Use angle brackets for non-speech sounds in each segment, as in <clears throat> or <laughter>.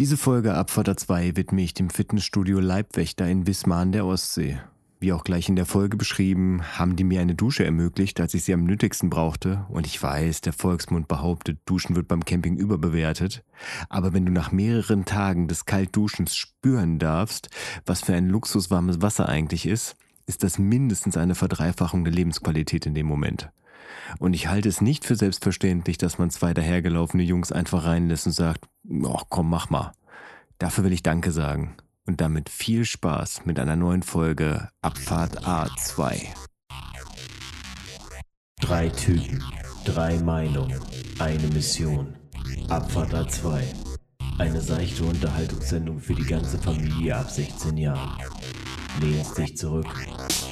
Diese Folge Abfahrt 2 widme ich dem Fitnessstudio Leibwächter in Wismar an der Ostsee. Wie auch gleich in der Folge beschrieben, haben die mir eine Dusche ermöglicht, als ich sie am nötigsten brauchte. Und ich weiß, der Volksmund behauptet, Duschen wird beim Camping überbewertet. Aber wenn du nach mehreren Tagen des Kaltduschens spüren darfst, was für ein luxuswarmes Wasser eigentlich ist, ist das mindestens eine Verdreifachung der Lebensqualität in dem Moment. Und ich halte es nicht für selbstverständlich, dass man zwei dahergelaufene Jungs einfach reinlässt und sagt, ach komm, mach mal. Dafür will ich Danke sagen. Und damit viel Spaß mit einer neuen Folge Abfahrt A2. Drei Typen, drei Meinungen, eine Mission. Abfahrt A2. Eine seichte Unterhaltungssendung für die ganze Familie ab 16 Jahren. Lehnen Sie sich zurück,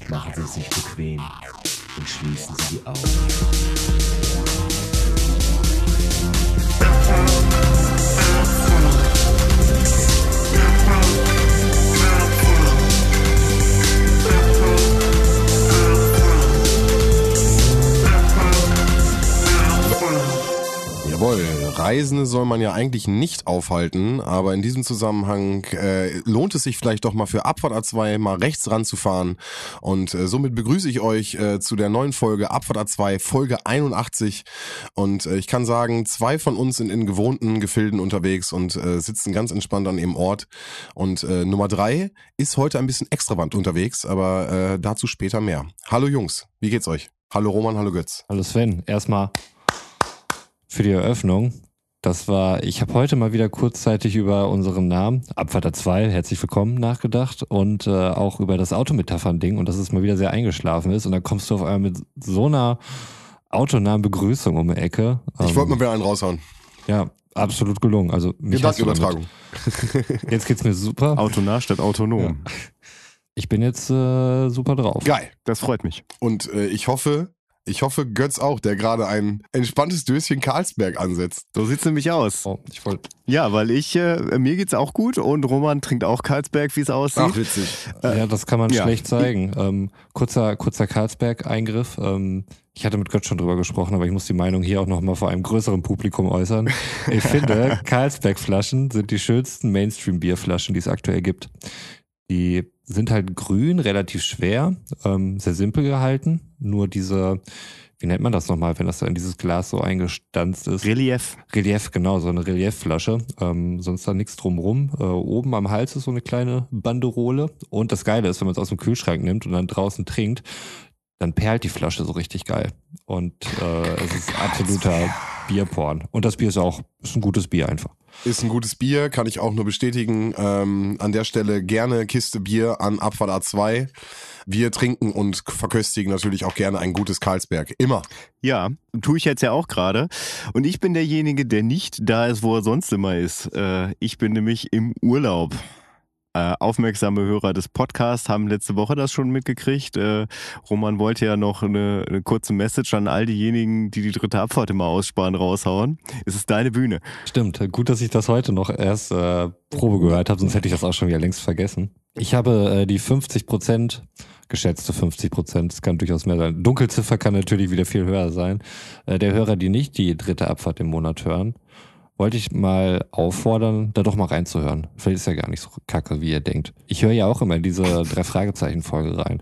machen Sie sich bequem und schließen Sie die Augen. Jawohl, Reisende soll man ja eigentlich nicht aufhalten, aber in diesem Zusammenhang äh, lohnt es sich vielleicht doch mal für Abfahrt A2 mal rechts ranzufahren und äh, somit begrüße ich euch äh, zu der neuen Folge Abfahrt A2, Folge 81 und äh, ich kann sagen, zwei von uns sind in gewohnten Gefilden unterwegs und äh, sitzen ganz entspannt an ihrem Ort und äh, Nummer drei ist heute ein bisschen extravagant unterwegs, aber dazu später mehr. Hallo Jungs, wie geht's euch? Hallo Roman, hallo Götz. Hallo Sven, erstmal für die Eröffnung. Das war, ich habe heute mal wieder kurzzeitig über unseren Namen, Abfahrter 2, herzlich willkommen, nachgedacht und äh, auch über das Autometaphern-Ding und dass es mal wieder sehr eingeschlafen ist und dann kommst du auf einmal mit so einer autonamen Begrüßung um die Ecke. Ich Ähm, wollte mal wieder einen raushauen. Ja, absolut gelungen. Also Gedankenübertragung. Jetzt geht's mir super. Autonar statt autonom. Ich bin jetzt äh, super drauf. Geil. Das freut mich. Und äh, ich hoffe, ich hoffe Götz auch, der gerade ein entspanntes Döschen Karlsberg ansetzt. So sieht's nämlich aus. Oh, ich wollte Ja, weil ich, äh, mir geht's auch gut und Roman trinkt auch Karlsberg, wie es aussieht. witzig. Ja, das kann man ja. schlecht zeigen. Ähm, kurzer, kurzer Karlsberg-Eingriff. Ähm, ich hatte mit Gott schon drüber gesprochen, aber ich muss die Meinung hier auch nochmal vor einem größeren Publikum äußern. Ich <laughs> finde, Karlsberg-Flaschen sind die schönsten Mainstream-Bierflaschen, die es aktuell gibt. Die sind halt grün, relativ schwer, ähm, sehr simpel gehalten. Nur diese, wie nennt man das nochmal, wenn das da in dieses Glas so eingestanzt ist? Relief. Relief, genau, so eine Reliefflasche. Ähm, sonst da nichts drumrum. Äh, oben am Hals ist so eine kleine Banderole. Und das Geile ist, wenn man es aus dem Kühlschrank nimmt und dann draußen trinkt, dann perlt die Flasche so richtig geil. Und äh, es ist absoluter Bierporn. Und das Bier ist auch ist ein gutes Bier einfach. Ist ein gutes Bier, kann ich auch nur bestätigen. Ähm, an der Stelle gerne Kiste Bier an Abfahrt A2. Wir trinken und verköstigen natürlich auch gerne ein gutes Karlsberg. Immer. Ja, tue ich jetzt ja auch gerade. Und ich bin derjenige, der nicht da ist, wo er sonst immer ist. Äh, ich bin nämlich im Urlaub. Äh, aufmerksame Hörer des Podcasts haben letzte Woche das schon mitgekriegt. Äh, Roman wollte ja noch eine, eine kurze Message an all diejenigen, die die dritte Abfahrt immer aussparen, raushauen. Es ist deine Bühne. Stimmt, gut, dass ich das heute noch erst äh, Probe gehört habe, sonst hätte ich das auch schon wieder längst vergessen. Ich habe äh, die 50 Prozent, geschätzte 50 Prozent, es kann durchaus mehr sein. Dunkelziffer kann natürlich wieder viel höher sein. Äh, der Hörer, die nicht die dritte Abfahrt im Monat hören, wollte ich mal auffordern, da doch mal reinzuhören. Vielleicht ist ja gar nicht so kacke, wie ihr denkt. Ich höre ja auch immer diese drei Fragezeichen-Folge rein.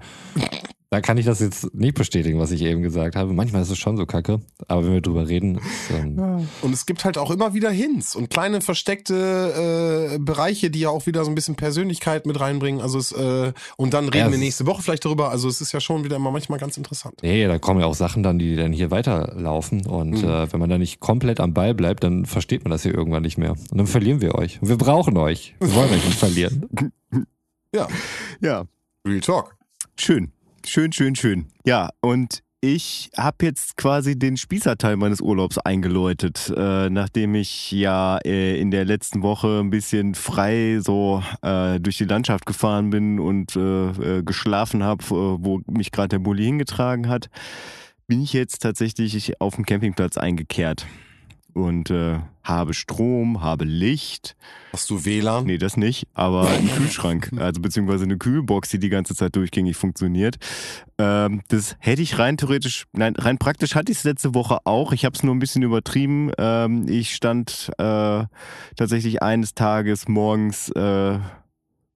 Da kann ich das jetzt nicht bestätigen, was ich eben gesagt habe. Manchmal ist es schon so kacke, aber wenn wir drüber reden, ist, ähm, Und es gibt halt auch immer wieder Hints und kleine versteckte äh, Bereiche, die ja auch wieder so ein bisschen Persönlichkeit mit reinbringen. Also es, äh, und dann reden Ja, wir nächste Woche vielleicht darüber. Also es ist ja schon wieder immer manchmal ganz interessant. Nee, da kommen ja auch Sachen dann, die dann hier weiterlaufen. Und Mhm. äh, wenn man da nicht komplett am Ball bleibt, dann versteht man das hier irgendwann nicht mehr. Und dann verlieren wir euch. Und wir brauchen euch. Wir wollen euch nicht verlieren. <laughs> Ja, Ja, Real Talk. Schön, schön, schön, schön. Ja, und ich habe jetzt quasi den Spießerteil meines Urlaubs eingeläutet, äh, nachdem ich ja äh, in der letzten Woche ein bisschen frei so äh, durch die Landschaft gefahren bin und äh, äh, geschlafen habe, äh, wo mich gerade der Bulli hingetragen hat, bin ich jetzt tatsächlich auf dem Campingplatz eingekehrt. Und äh, habe Strom, habe Licht. Hast du WLAN? Nee, das nicht, aber einen Kühlschrank, <laughs> also beziehungsweise eine Kühlbox, die die ganze Zeit durchgängig funktioniert. Ähm, das hätte ich rein theoretisch, nein, rein praktisch hatte ich es letzte Woche auch. Ich habe es nur ein bisschen übertrieben. Ähm, ich stand äh, tatsächlich eines Tages morgens äh,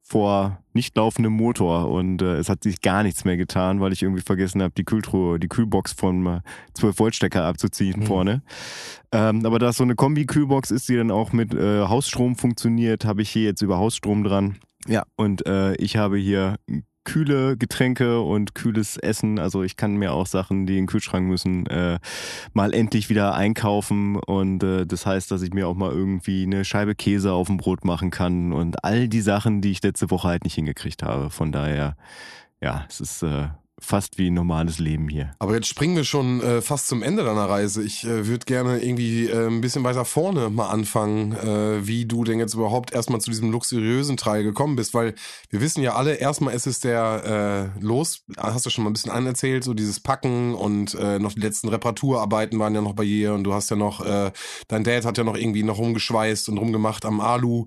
vor nicht laufendem Motor und äh, es hat sich gar nichts mehr getan, weil ich irgendwie vergessen habe, die Kühltruhe, die Kühlbox vom 12 Volt Stecker abzuziehen Mhm. vorne. Ähm, aber da es so eine Kombi-Kühlbox ist, die dann auch mit äh, Hausstrom funktioniert, habe ich hier jetzt über Hausstrom dran. Ja, und äh, ich habe hier kühle Getränke und kühles Essen. Also ich kann mir auch Sachen, die in den Kühlschrank müssen, äh, mal endlich wieder einkaufen. Und äh, das heißt, dass ich mir auch mal irgendwie eine Scheibe Käse auf dem Brot machen kann und all die Sachen, die ich letzte Woche halt nicht hingekriegt habe. Von daher, ja, es ist äh, fast wie ein normales Leben hier. Aber jetzt springen wir schon äh, fast zum Ende deiner Reise. Ich äh, würde gerne irgendwie äh, ein bisschen weiter vorne mal anfangen, äh, wie du denn jetzt überhaupt erstmal zu diesem luxuriösen Teil gekommen bist, weil wir wissen ja alle, erstmal ist es der äh, los, hast du schon mal ein bisschen anerzählt, so dieses Packen und äh, noch die letzten Reparaturarbeiten waren ja noch bei dir und du hast ja noch, dein Dad hat ja noch irgendwie noch rumgeschweißt und rumgemacht am Alu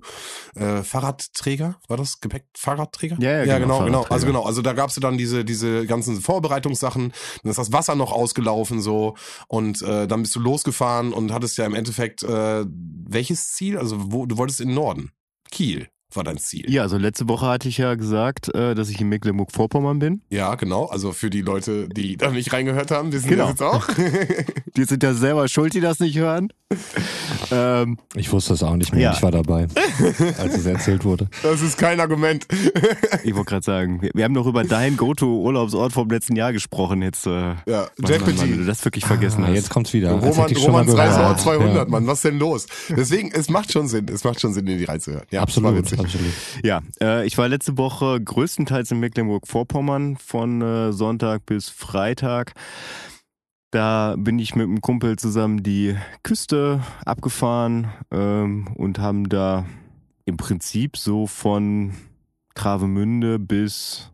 Fahrradträger, war das Gepäck Fahrradträger? Ja, ja, ja genau, genau, genau. Also genau, also da gab's ja dann diese diese ganzen Vorbereitungssachen, dann ist das Wasser noch ausgelaufen so und äh, dann bist du losgefahren und hattest ja im Endeffekt äh, welches Ziel? Also wo du wolltest in den Norden. Kiel war dein Ziel. Ja, also letzte Woche hatte ich ja gesagt, äh, dass ich in Mecklenburg-Vorpommern bin. Ja, genau. Also für die Leute, die da nicht reingehört haben, wissen Genau. das jetzt auch. <laughs> Die sind ja selber schuld, die das nicht hören. ähm, Ich wusste das auch nicht mehr. Ja. Ich war dabei, als es erzählt wurde. <laughs> das ist kein Argument. ich wollte gerade sagen, wir, haben doch über deinen Go-To-Urlaubsort vom letzten Jahr gesprochen. Jetzt, äh, Ja, Mann, Mann, du Jeopardy. das wirklich vergessen Ah, hast. jetzt kommt's wieder. Roman, Romans. Reiseort 200, Ja. Mann. Was denn los? Deswegen, es macht schon Sinn. Es macht schon Sinn, in die reinzuhören. Ja, Absolut. Absolut. Ja, äh, ich war letzte Woche größtenteils in Mecklenburg-Vorpommern von äh, Sonntag bis Freitag. Da bin ich mit einem Kumpel zusammen die Küste abgefahren ähm, und haben da im Prinzip so von Travemünde bis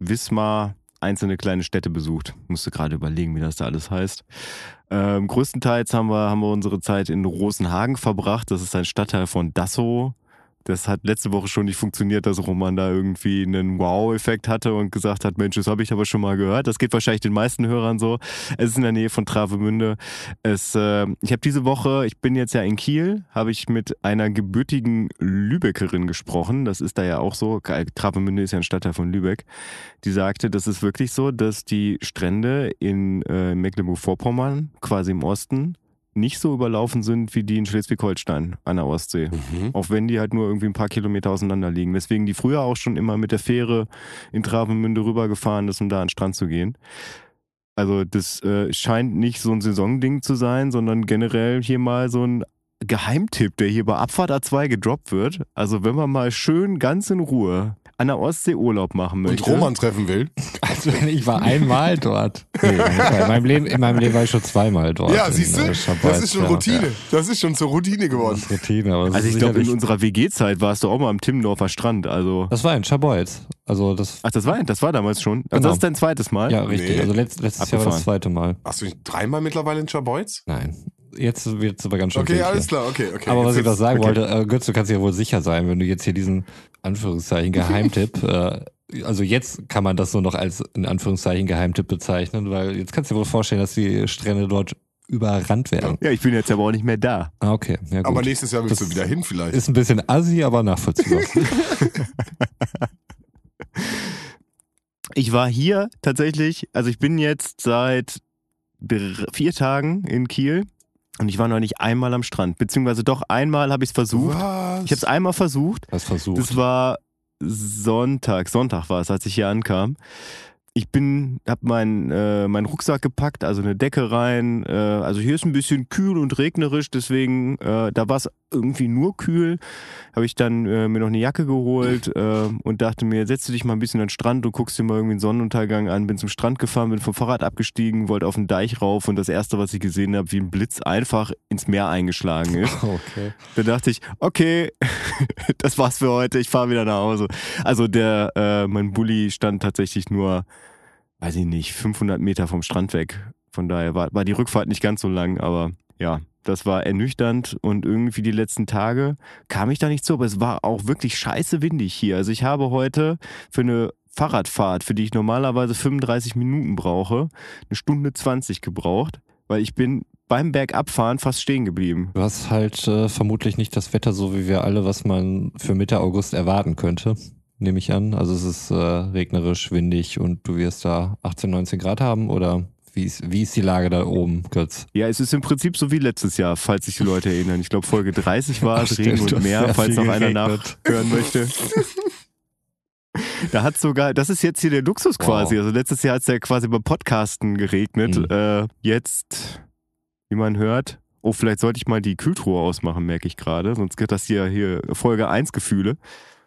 Wismar einzelne kleine Städte besucht. Musste gerade überlegen, wie das da alles heißt. Ähm, größtenteils haben wir, haben wir unsere Zeit in Rosenhagen verbracht. Das ist ein Stadtteil von Dassow. Das hat letzte Woche schon nicht funktioniert, dass Roman da irgendwie einen Wow-Effekt hatte und gesagt hat, Mensch, das habe ich aber schon mal gehört. Das geht wahrscheinlich den meisten Hörern so. Es ist in der Nähe von Travemünde. Es, äh, ich habe diese Woche, ich bin jetzt ja in Kiel, habe ich mit einer gebürtigen Lübeckerin gesprochen. Das ist da ja auch so. Travemünde ist ja ein Stadtteil von Lübeck. Die sagte, das ist wirklich so, dass die Strände in äh, Mecklenburg-Vorpommern, quasi im Osten, nicht so überlaufen sind wie die in Schleswig-Holstein an der Ostsee. Mhm. Auch wenn die halt nur irgendwie ein paar Kilometer auseinander liegen. Weswegen die früher auch schon immer mit der Fähre in Travemünde rübergefahren ist, um da an den Strand zu gehen. Also das äh, scheint nicht so ein Saisonding zu sein, sondern generell hier mal so ein Geheimtipp, der hier bei Abfahrt A2 gedroppt wird. Also wenn man mal schön ganz in Ruhe an der Ostsee Urlaub machen Und möchte. Roman treffen will. <laughs> Also ich war einmal dort. Nee, in, meinem Leben, in meinem Leben war ich schon zweimal dort. Ja, siehst du? äh, Das ist schon ja. Routine. Das ist schon zur Routine Das geworden. ist Routine, aber das Also ist ich glaube, in unserer WG-Zeit warst du auch mal am Timmendorfer Strand. Also Das war in Schabolz. Also das, Ach, das war, das war damals schon. Also Genau. das ist dein zweites Mal? ja, richtig. Nee. Also letzt, letztes Jahr war das Abgefahren. zweite Mal. Hast du nicht dreimal mittlerweile in Schabolz? Nein. Jetzt wird es aber ganz schön Okay, alles hier. klar, okay, okay. Aber was ich noch sagen okay. wollte, äh, Götz, du kannst dir ja wohl sicher sein, wenn du jetzt hier diesen Anführungszeichen Geheimtipp, <laughs> äh, also jetzt kann man das nur noch als in Anführungszeichen Geheimtipp bezeichnen, weil jetzt kannst du dir wohl vorstellen, dass die Strände dort überrannt werden. Ja, ich bin jetzt aber auch nicht mehr da. Ah, okay. Ja, gut. Aber nächstes Jahr willst Das du wieder hin vielleicht. ist ein bisschen assi, aber nachvollziehbar. <laughs> Ich war hier tatsächlich, also ich bin jetzt seit vier Tagen in Kiel und ich war noch nicht einmal am Strand, beziehungsweise doch einmal habe ich es versucht. Was? Ich habe es einmal versucht. Das versucht. Das war Sonntag, Sonntag war es, als ich hier ankam. Ich bin, habe meinen äh, meinen Rucksack gepackt, also eine Decke rein. Äh, also hier ist ein bisschen kühl und regnerisch, deswegen äh, da war es irgendwie nur kühl. Habe ich dann äh, mir noch eine Jacke geholt <laughs> äh, und dachte mir, setz dich mal ein bisschen an den Strand und guckst dir mal irgendwie einen Sonnenuntergang an. Bin zum Strand gefahren, bin vom Fahrrad abgestiegen, wollte auf den Deich rauf und das erste, was ich gesehen habe, wie ein Blitz einfach ins Meer eingeschlagen <laughs> ist. okay. Da dachte ich, okay, <laughs> das war's für heute, ich fahre wieder nach Hause. Also der, äh, mein Bulli stand tatsächlich nur, weiß ich nicht, 500 Meter vom Strand weg. Von daher war, war die Rückfahrt nicht ganz so lang, aber ja, Das war ernüchternd und irgendwie die letzten Tage kam ich da nicht zu, aber es war auch wirklich scheiße windig hier. Also ich habe heute für eine Fahrradfahrt, für die ich normalerweise 35 Minuten brauche, eine Stunde 20 gebraucht, weil ich bin beim Bergabfahren fast stehen geblieben. Du hast halt äh, vermutlich nicht das Wetter so wie wir alle, was man für Mitte August erwarten könnte, nehme ich an. Also es ist äh, regnerisch, windig und du wirst da 18, 19 Grad haben oder wie ist, wie ist die Lage da oben, Götz? Ja, es ist im Prinzip so wie letztes Jahr, falls sich die Leute erinnern. Ich glaube, Folge 30 war es, Regen und Meer, hast falls noch einer nachhören möchte. Da hat sogar, das ist jetzt hier der Luxus quasi. Wow. Also letztes Jahr hat es ja quasi beim Podcasten geregnet. Mhm. Äh, jetzt, wie man hört, oh, vielleicht sollte ich mal die Kühltruhe ausmachen, merke ich gerade. Sonst gibt das hier, hier Folge 1 Gefühle.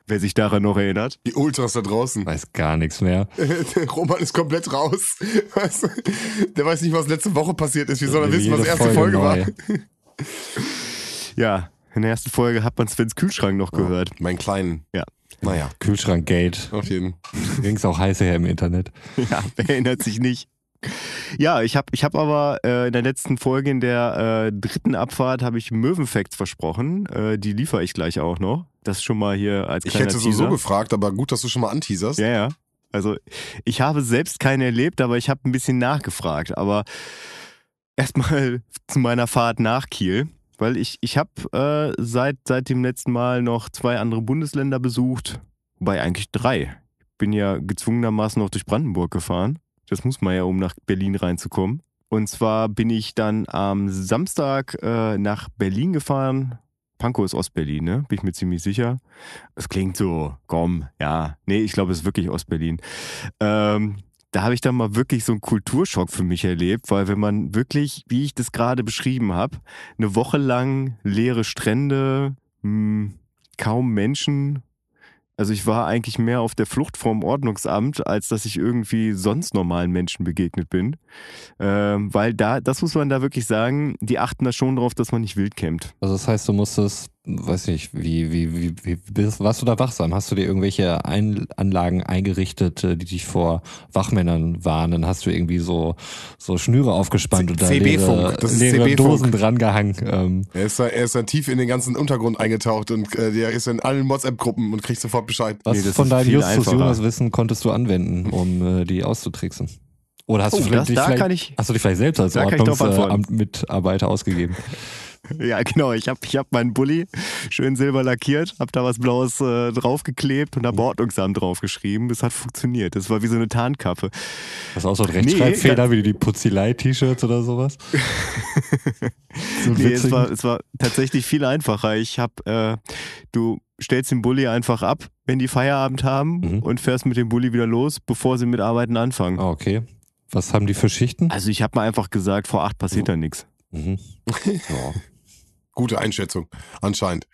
Wer sich daran noch erinnert. Die Ultras da draußen. Weiß gar nichts mehr. <laughs> Der Roman ist komplett raus. Der weiß nicht, was letzte Woche passiert ist. Wie soll er wissen, was Jede erste Folge, war? neu. <laughs> Ja, in der ersten Folge hat man Svens Kühlschrank noch gehört. Mein kleinen. Ja. Naja, Kühlschrank-Gate. auf jeden Ging's auch heiß her im Internet. <laughs> Ja, wer erinnert sich nicht. Ja, ich habe ich hab aber äh, in der letzten Folge, in der äh, dritten Abfahrt, habe ich Möwenfacts versprochen. Äh, die liefere ich gleich auch noch. Das schon mal hier als Ich hätte Teaser. sowieso gefragt, aber gut, dass du schon mal anteaserst. Ja, ja. Also ich habe selbst keine erlebt, aber ich habe ein bisschen nachgefragt. Aber erstmal <laughs> zu meiner Fahrt nach Kiel. Weil ich, ich habe äh, seit, seit dem letzten Mal noch zwei andere Bundesländer besucht. Wobei eigentlich drei. Ich bin ja gezwungenermaßen noch durch Brandenburg gefahren. Das muss man ja, um nach Berlin reinzukommen. Und zwar bin ich dann am Samstag äh, nach Berlin gefahren. Pankow ist Ostberlin, ne? Bin ich mir ziemlich sicher. Es klingt so, komm, ja. Nee, ich glaube, es ist wirklich Ostberlin. Ähm, da habe ich dann mal wirklich so einen Kulturschock für mich erlebt, weil wenn man wirklich, wie ich das gerade beschrieben habe, eine Woche lang leere Strände, mh, kaum Menschen. Also ich war eigentlich mehr auf der Flucht vom Ordnungsamt, als dass ich irgendwie sonst normalen Menschen begegnet bin. Ähm, weil da, das muss man da wirklich sagen, die achten da schon drauf, dass man nicht wild campt. Also das heißt, du musstest, weiß nicht, wie, wie, wie, wie bist, warst du da wachsam? Hast du dir irgendwelche Ein Anlagen eingerichtet, äh, die dich vor Wachmännern warnen? Hast du irgendwie so, so Schnüre aufgespannt C- und da CB-Funk, leere, das ist leere. Dosen drangehangen? Ähm, Er ist, da, er ist dann tief in den ganzen Untergrund eingetaucht und äh, der ist in allen WhatsApp-Gruppen und kriegt sofort Bescheid. was Nee, von deinem Justus einfacher. Jonas Wissen konntest du anwenden, um äh, die auszutricksen? Oder hast Oh, du vielleicht, das- dich vielleicht, kann ich- hast du dich vielleicht selbst als. Ordnungsamtmitarbeiter ausgegeben? <laughs> <laughs> Ja, genau. Ich habe ich hab meinen Bulli schön silber lackiert, habe da was Blaues äh, draufgeklebt und habe Ordnungsamt draufgeschrieben. Das hat funktioniert. Das war wie so eine Tarnkappe. Hast du auch so einen Rechtschreibfehler Nee, wie die Putzilei-T-Shirts oder sowas? <laughs> so Nee, es war, es war tatsächlich viel einfacher. Ich habe, äh, du stellst den Bulli einfach ab, wenn die Feierabend haben Mhm. und fährst mit dem Bulli wieder los, bevor sie mit Arbeiten anfangen. Ah, okay. Was haben die für Schichten? Also ich habe mir einfach gesagt, vor acht passiert da nichts. Mhm. Ja. <laughs> Gute Einschätzung, anscheinend.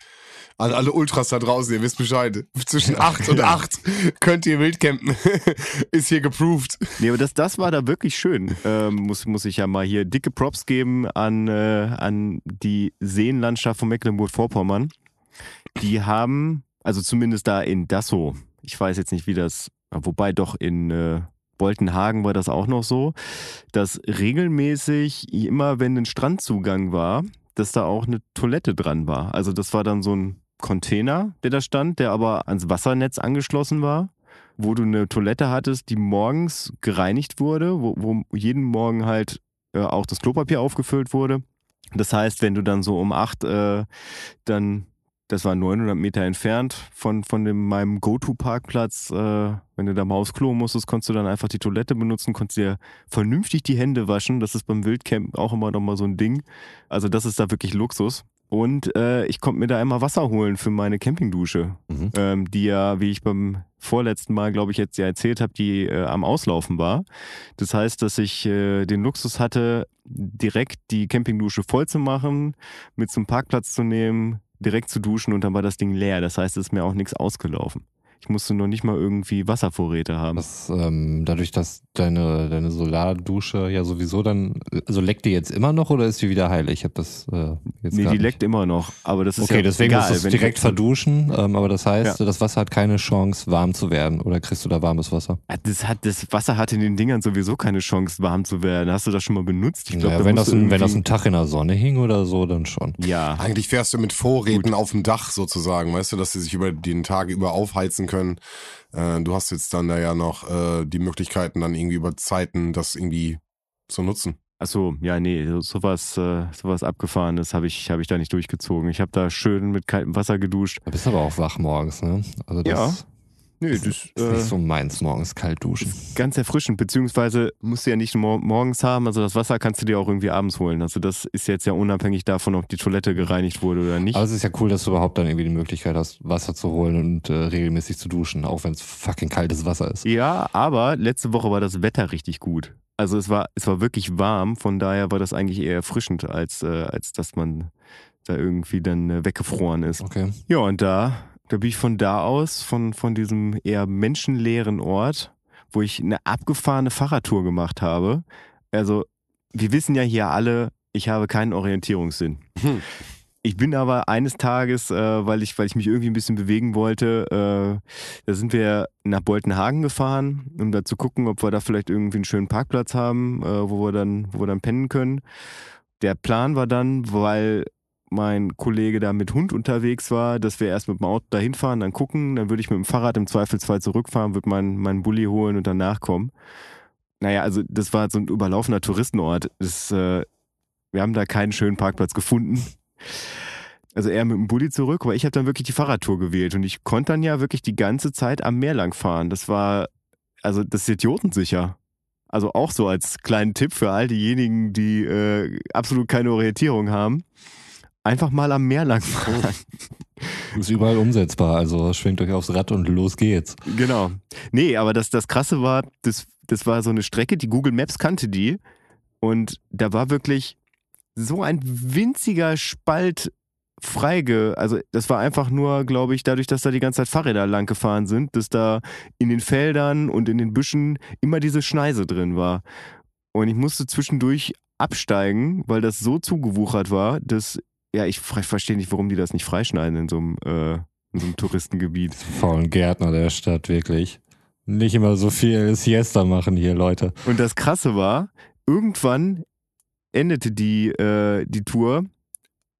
An alle Ultras da draußen, ihr wisst Bescheid. Zwischen 8 und <laughs> Ja. 8 könnt ihr wild campen. <laughs> ist hier geproved. Nee, aber das, das war da wirklich schön. Ähm, muss, muss ich ja mal hier dicke Props geben an, äh, an die Seenlandschaft von Mecklenburg-Vorpommern. Die haben, also zumindest da in Dassow, ich weiß jetzt nicht, wie das, wobei doch in äh, Boltenhagen war das auch noch so, dass regelmäßig immer, wenn ein Strandzugang war, dass da auch eine Toilette dran war. Also das war dann so ein Container, der da stand, der aber ans Wassernetz angeschlossen war wo du eine Toilette hattest, die morgens gereinigt wurde, wo, wo jeden Morgen halt äh, auch das Klopapier aufgefüllt wurde. Das heißt, wenn du dann so um acht äh, dann, das war 900 Meter entfernt von, von dem, meinem Go-To-Parkplatz, äh, wenn du da mal aufs Klo musstest, konntest du dann einfach die Toilette benutzen, konntest dir vernünftig die Hände waschen. Das ist beim Wildcamp auch immer noch mal so ein Ding. Also das ist da wirklich Luxus. Und äh, ich konnte mir da immer Wasser holen für meine Campingdusche, Mhm. ähm, die ja, wie ich beim vorletzten Mal, glaube ich, jetzt ja erzählt habe, die äh, am Auslaufen war. Das heißt, dass ich äh, den Luxus hatte, direkt die Campingdusche voll zu machen, mit zum Parkplatz zu nehmen, direkt zu duschen und dann war das Ding leer. Das heißt, es ist mir auch nichts ausgelaufen. Ich musste noch nicht mal irgendwie Wasservorräte haben. Das, ähm, dadurch, dass deine, deine Solardusche ja sowieso dann, also leckt die jetzt immer noch oder ist die wieder heil? Ich habe das äh, jetzt nee, die nicht. leckt immer noch. Aber das ist Okay, ja deswegen egal. musst du direkt verduschen, ähm, aber das heißt, Ja. das Wasser hat keine Chance, warm zu werden. Oder kriegst du da warmes Wasser? Ah, Das, hat, das Wasser hat in den Dingern sowieso keine Chance, warm zu werden. Hast du das schon mal benutzt? Ich glaub, ja, da wenn, musst das du ein, wenn das ein Tag in der Sonne hing oder so, dann schon. Ja, Eigentlich fährst du mit Vorräten auf dem Dach sozusagen, weißt du, dass sie sich über den Tag über aufheizen können. Äh, du hast jetzt dann da ja noch äh, die Möglichkeiten, dann irgendwie über Zeiten das irgendwie zu nutzen. Achso, ja, nee, so- sowas, äh, sowas Abgefahrenes habe ich, hab ich da nicht durchgezogen. Ich habe da schön mit kaltem Wasser geduscht. Du bist aber auch wach morgens, ne? Also das Ja, Nee, ist, das ist nicht so meins, morgens kalt duschen. ganz erfrischend, beziehungsweise musst du ja nicht mor morgens haben, also das Wasser kannst du dir auch irgendwie abends holen. Also das ist jetzt ja unabhängig davon, ob die Toilette gereinigt wurde oder nicht. Aber es ist ja cool, dass du überhaupt dann irgendwie die Möglichkeit hast, Wasser zu holen und äh, regelmäßig zu duschen, auch wenn es fucking kaltes Wasser ist. Ja, aber letzte Woche war das Wetter richtig gut. Also es war, es war wirklich warm, von daher war das eigentlich eher erfrischend, als, äh, als dass man da irgendwie dann äh, weggefroren ist. Okay. Ja, und da, da bin ich von da aus, von, von diesem eher menschenleeren Ort, wo ich eine abgefahrene Fahrradtour gemacht habe. Also, wir wissen ja hier alle, ich habe keinen Orientierungssinn. Hm. Ich bin aber eines Tages, äh, weil, ich, weil ich mich irgendwie ein bisschen bewegen wollte, äh, da sind wir nach Boltenhagen gefahren, um da zu gucken, ob wir da vielleicht irgendwie einen schönen Parkplatz haben, äh, wo, wir dann, wo wir dann pennen können. Der Plan war dann, weil mein Kollege da mit Hund unterwegs war, dass wir erst mit dem Auto dahin fahren, dann gucken, dann würde ich mit dem Fahrrad im Zweifelsfall zurückfahren, würde meinen meinen Bulli holen und danach kommen. Naja, also das war so ein überlaufener Touristenort. Das, äh, wir haben da keinen schönen Parkplatz gefunden. Also eher mit dem Bulli zurück, aber ich habe dann wirklich die Fahrradtour gewählt und ich konnte dann ja wirklich die ganze Zeit am Meer lang fahren. Das war, also das ist idiotensicher. Also auch so als kleinen Tipp für all diejenigen, die äh, absolut keine Orientierung haben. Einfach mal am Meer lang fahren. <laughs> Ist überall umsetzbar, also schwingt euch aufs Rad und los geht's. Genau. Nee, aber das, das Krasse war, das, das war so eine Strecke, die Google Maps kannte die. Und da war wirklich so ein winziger Spalt freige, also das war einfach nur, glaube ich, dadurch, dass da die ganze Zeit Fahrräder lang gefahren sind, dass da in den Feldern und in den Büschen immer diese Schneise drin war. Und ich musste zwischendurch absteigen, weil das so zugewuchert war, dass, ja, ich ver- verstehe nicht, warum die das nicht freischneiden in so einem, äh, in so einem Touristengebiet. <laughs> Faulen Gärtner der Stadt, wirklich. Nicht immer so viel Siesta machen hier, Leute. Und das Krasse war, irgendwann endete die, äh, die Tour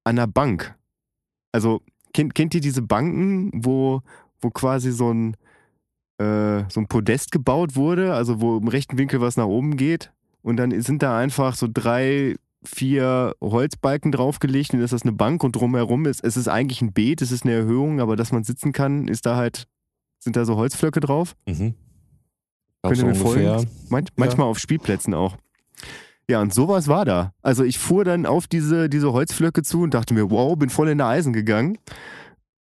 an einer Bank. Also, kennt, kennt ihr diese Banken, wo, wo quasi so ein, äh, so ein Podest gebaut wurde, also wo im rechten Winkel was nach oben geht? Und dann sind da einfach so drei, vier Holzbalken draufgelegt und dann ist das eine Bank und drumherum ist, es ist eigentlich ein Beet, es ist eine Erhöhung, aber dass man sitzen kann, ist da halt, sind da so Holzflöcke drauf. Mhm. Könnt ihr mir ungefähr. Man manchmal auf Spielplätzen auch. Ja, und sowas war da. Also ich fuhr dann auf diese, diese Holzflöcke zu und dachte mir, wow, bin voll in der Eisen gegangen.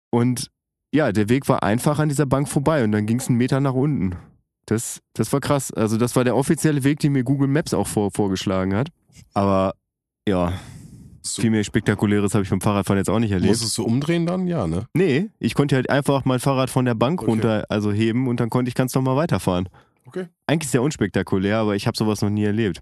Und ja, der Weg war einfach an dieser Bank vorbei und dann ging es einen Meter nach unten. Das, das war krass. Also das war der offizielle Weg, den mir Google Maps auch vor, vorgeschlagen hat. Aber ja, So, viel mehr Spektakuläres habe ich beim Fahrradfahren jetzt auch nicht erlebt. musstest du umdrehen dann? Ja, ne? Nee, ich konnte halt einfach mein Fahrrad von der Bank Okay. runter, also heben und dann konnte ich ganz normal weiterfahren. Okay. Eigentlich sehr unspektakulär, aber ich habe sowas noch nie erlebt.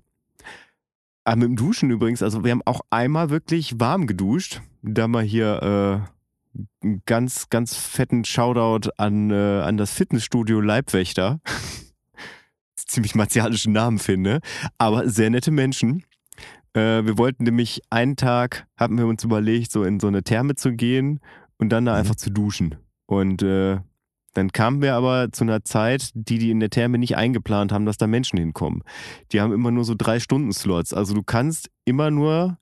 Aber mit dem Duschen übrigens, also wir haben auch einmal wirklich warm geduscht. Da mal hier äh, einen ganz, ganz fetten Shoutout an, äh, an das Fitnessstudio Leibwächter. <laughs> Ziemlich martialischen Namen finde, aber sehr nette Menschen. Äh, wir wollten nämlich einen Tag, haben wir uns überlegt, so in so eine Therme zu gehen und dann da Mhm. einfach zu duschen. Und äh, dann kamen wir aber zu einer Zeit, die die in der Therme nicht eingeplant haben, dass da Menschen hinkommen. Die haben immer nur so drei Stunden Slots. Also du kannst immer nur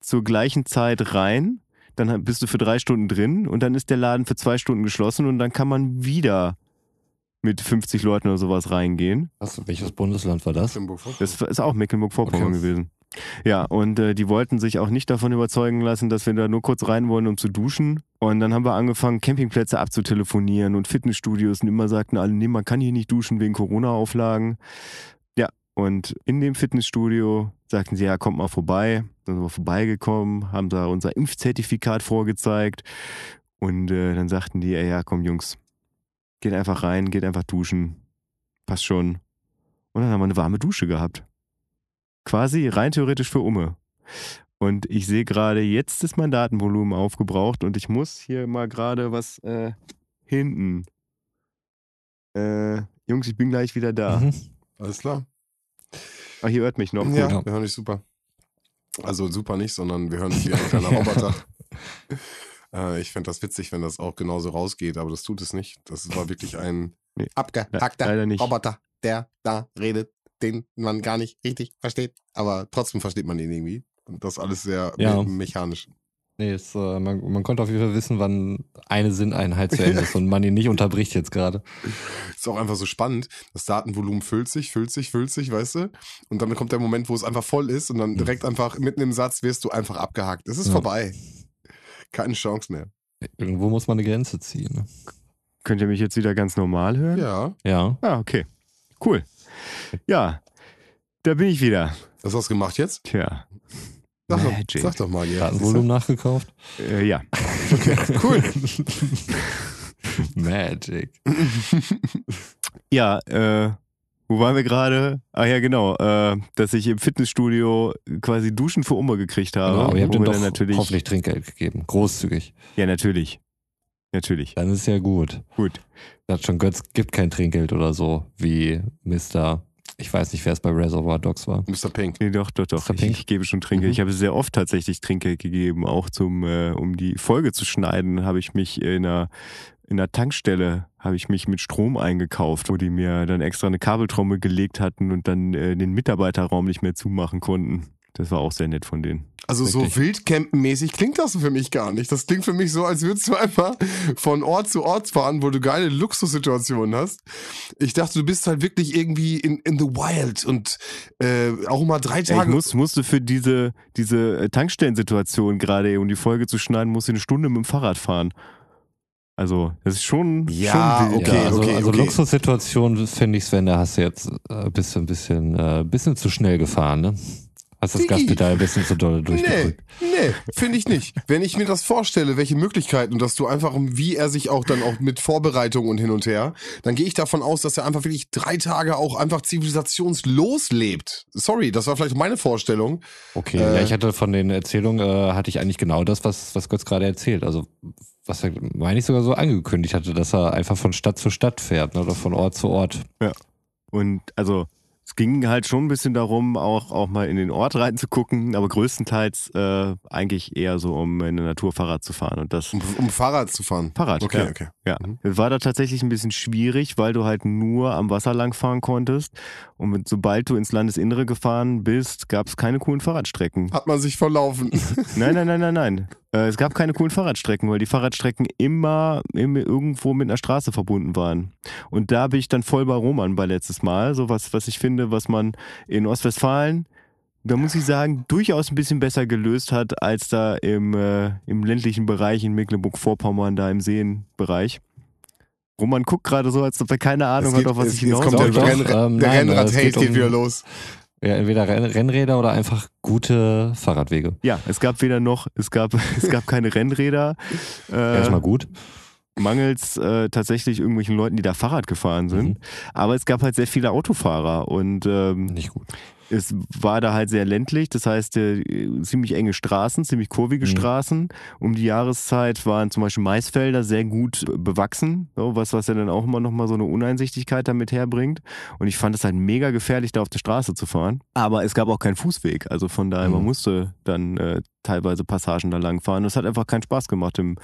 zur gleichen Zeit rein, dann bist du für drei Stunden drin und dann ist der Laden für zwei Stunden geschlossen und dann kann man wieder mit 50 Leuten oder sowas reingehen. Was, welches Bundesland war das? Das ist auch Mecklenburg-Vorpommern Okay. gewesen. Ja, und äh, die wollten sich auch nicht davon überzeugen lassen, dass wir da nur kurz rein wollen, um zu duschen. Und dann haben wir angefangen, Campingplätze abzutelefonieren und Fitnessstudios und immer sagten alle, nee, man kann hier nicht duschen wegen Corona-Auflagen. Ja, und in dem Fitnessstudio sagten sie, ja, kommt mal vorbei. Dann sind wir vorbeigekommen, haben da unser Impfzertifikat vorgezeigt. Und äh, dann sagten die, ja, komm Jungs, geht einfach rein, geht einfach duschen. Passt schon. Und dann haben wir eine warme Dusche gehabt. Quasi rein theoretisch für Umme. Und ich sehe gerade, jetzt ist mein Datenvolumen aufgebraucht und ich muss hier mal gerade was äh, hinten. Äh, Jungs, ich bin gleich wieder da. Mhm. Alles klar. Ach, ihr hört mich noch. Ja, Gut. wir hören dich super. Also super nicht, sondern wir hören dich wie ein kleiner Roboter. <laughs> äh, ich fände das witzig, wenn das auch genauso rausgeht, aber das tut es nicht. Das war wirklich ein Nee, abgehackter leider nicht. Roboter, der da redet, den man gar nicht richtig versteht. Aber trotzdem versteht man ihn irgendwie. Und das alles sehr Ja. me mechanisch. Nee, es, äh, man, man konnte auf jeden Fall wissen, wann eine Sinneinheit zu Ende ist und man ihn nicht unterbricht jetzt gerade. Ist auch einfach so spannend. Das Datenvolumen füllt sich, füllt sich, füllt sich, weißt du? Und dann kommt der Moment, wo es einfach voll ist und dann direkt einfach mitten im Satz wirst du einfach abgehakt. Es ist Ja. vorbei. Keine Chance mehr. Irgendwo muss man eine Grenze ziehen. Ne? Könnt ihr mich jetzt wieder ganz normal hören? Ja. Ja. Ah, okay. Cool. Ja, da bin ich wieder. Was hast du gemacht jetzt? Tja. Sag, doch, Magic. sag doch mal hier. Datenvolumen nachgekauft. Äh, ja. <laughs> Cool. Magic. <laughs> Ja, äh, wo waren wir gerade? Ah ja, genau, äh, dass ich im Fitnessstudio quasi Duschen für Oma gekriegt habe. Genau, aber ihr habt wir doch dann natürlich, hoffentlich Trinkgeld gegeben. Großzügig. Ja, natürlich. Natürlich. Dann ist ja gut. Gut. Sagt schon, Götz gibt kein Trinkgeld oder so, wie Mr. Ich weiß nicht, wer es bei Reservoir Dogs war. Mr. Pink. Nee, doch, doch, doch. Mr. Ich, Pink? ich gebe schon Trinkgeld. Mhm. Ich habe sehr oft tatsächlich Trinkgeld gegeben, auch zum, äh, um die Folge zu schneiden, habe ich mich in einer, in einer Tankstelle, habe ich mich mit Strom eingekauft, wo die mir dann extra eine Kabeltrommel gelegt hatten und dann äh, den Mitarbeiterraum nicht mehr zumachen konnten. Das war auch sehr nett von denen. Also so Richtig. Wildcampen-mäßig klingt das für mich gar nicht. Das klingt für mich so, als würdest du einfach von Ort zu Ort fahren, wo du geile Luxussituationen hast. Ich dachte, du bist halt wirklich irgendwie in, in the wild und äh, auch mal drei Ja, ich Tage. muss, musste für diese, diese äh, Tankstellensituation gerade, um die Folge zu schneiden, musste eine Stunde mit dem Fahrrad fahren. Also, das ist schon, Ja, schon wild. Okay, ja, also, okay, also okay. Luxussituation finde ich, Sven, da hast du jetzt äh, ein bisschen, äh, bisschen zu schnell gefahren, ne? Hast das. Gaspedal ein bisschen zu doll Nee, durchgedrückt. nee, finde ich nicht. Wenn ich mir das vorstelle, welche Möglichkeiten und dass du einfach, wie er sich auch dann auch mit Vorbereitung und hin und her, dann gehe ich davon aus, dass er einfach wirklich drei Tage auch einfach zivilisationslos lebt. Sorry, das war vielleicht meine Vorstellung. Okay, Äh, ja, ich hatte von den Erzählungen, äh, hatte ich eigentlich genau das, was, was Götz gerade erzählt. Also, was er, meine ich, sogar so angekündigt hatte, dass er einfach von Stadt zu Stadt fährt ne, oder von Ort zu Ort. Und also es ging halt schon ein bisschen darum, auch, auch mal in den Ort reinzugucken, aber größtenteils äh, eigentlich eher so, um in der Natur Fahrrad zu fahren. Und das Um, um Fahrrad zu fahren. Fahrrad, Okay, ja. okay. Ja, Mhm. war da tatsächlich ein bisschen schwierig, weil du halt nur am Wasser lang fahren konntest. Und mit, sobald du ins Landesinnere gefahren bist, gab es keine coolen Fahrradstrecken. Hat man sich verlaufen. Nein, nein, nein, nein, nein. Äh, es gab keine coolen Fahrradstrecken, weil die Fahrradstrecken immer, immer irgendwo mit einer Straße verbunden waren. Und da bin ich dann voll bei Roman bei letztes Mal. So was, was ich finde, was man in Ostwestfalen, da muss ich sagen, durchaus ein bisschen besser gelöst hat, als da im, äh, im ländlichen Bereich in Mecklenburg-Vorpommern, da im Seenbereich. Roman guckt gerade so, als ob er keine Ahnung geht- hat, auf was es- ich jetzt hinaus kommt der, Renn, ähm, der Rennrad-Hate geht, um- wieder los. Ja, entweder Renn Rennräder oder einfach gute Fahrradwege. Ja, es gab weder noch, es gab, <laughs> es gab keine Rennräder. Äh, Erstmal gut. mangels äh, tatsächlich irgendwelchen Leuten, die da Fahrrad gefahren sind. Mhm. Aber es gab halt sehr viele Autofahrer und ähm, Nicht gut. Es war da halt sehr ländlich. Das heißt, äh, ziemlich enge Straßen, ziemlich kurvige Mhm. Straßen. Um die Jahreszeit waren zum Beispiel Maisfelder sehr gut be- bewachsen, so, was, was ja dann auch immer nochmal so eine Uneinsichtigkeit damit herbringt. Und ich fand es halt mega gefährlich, da auf der Straße zu fahren. Aber es gab auch keinen Fußweg. Also von daher, man Mhm. musste dann äh, teilweise Passagen da lang fahren. Es hat einfach keinen Spaß gemacht, im,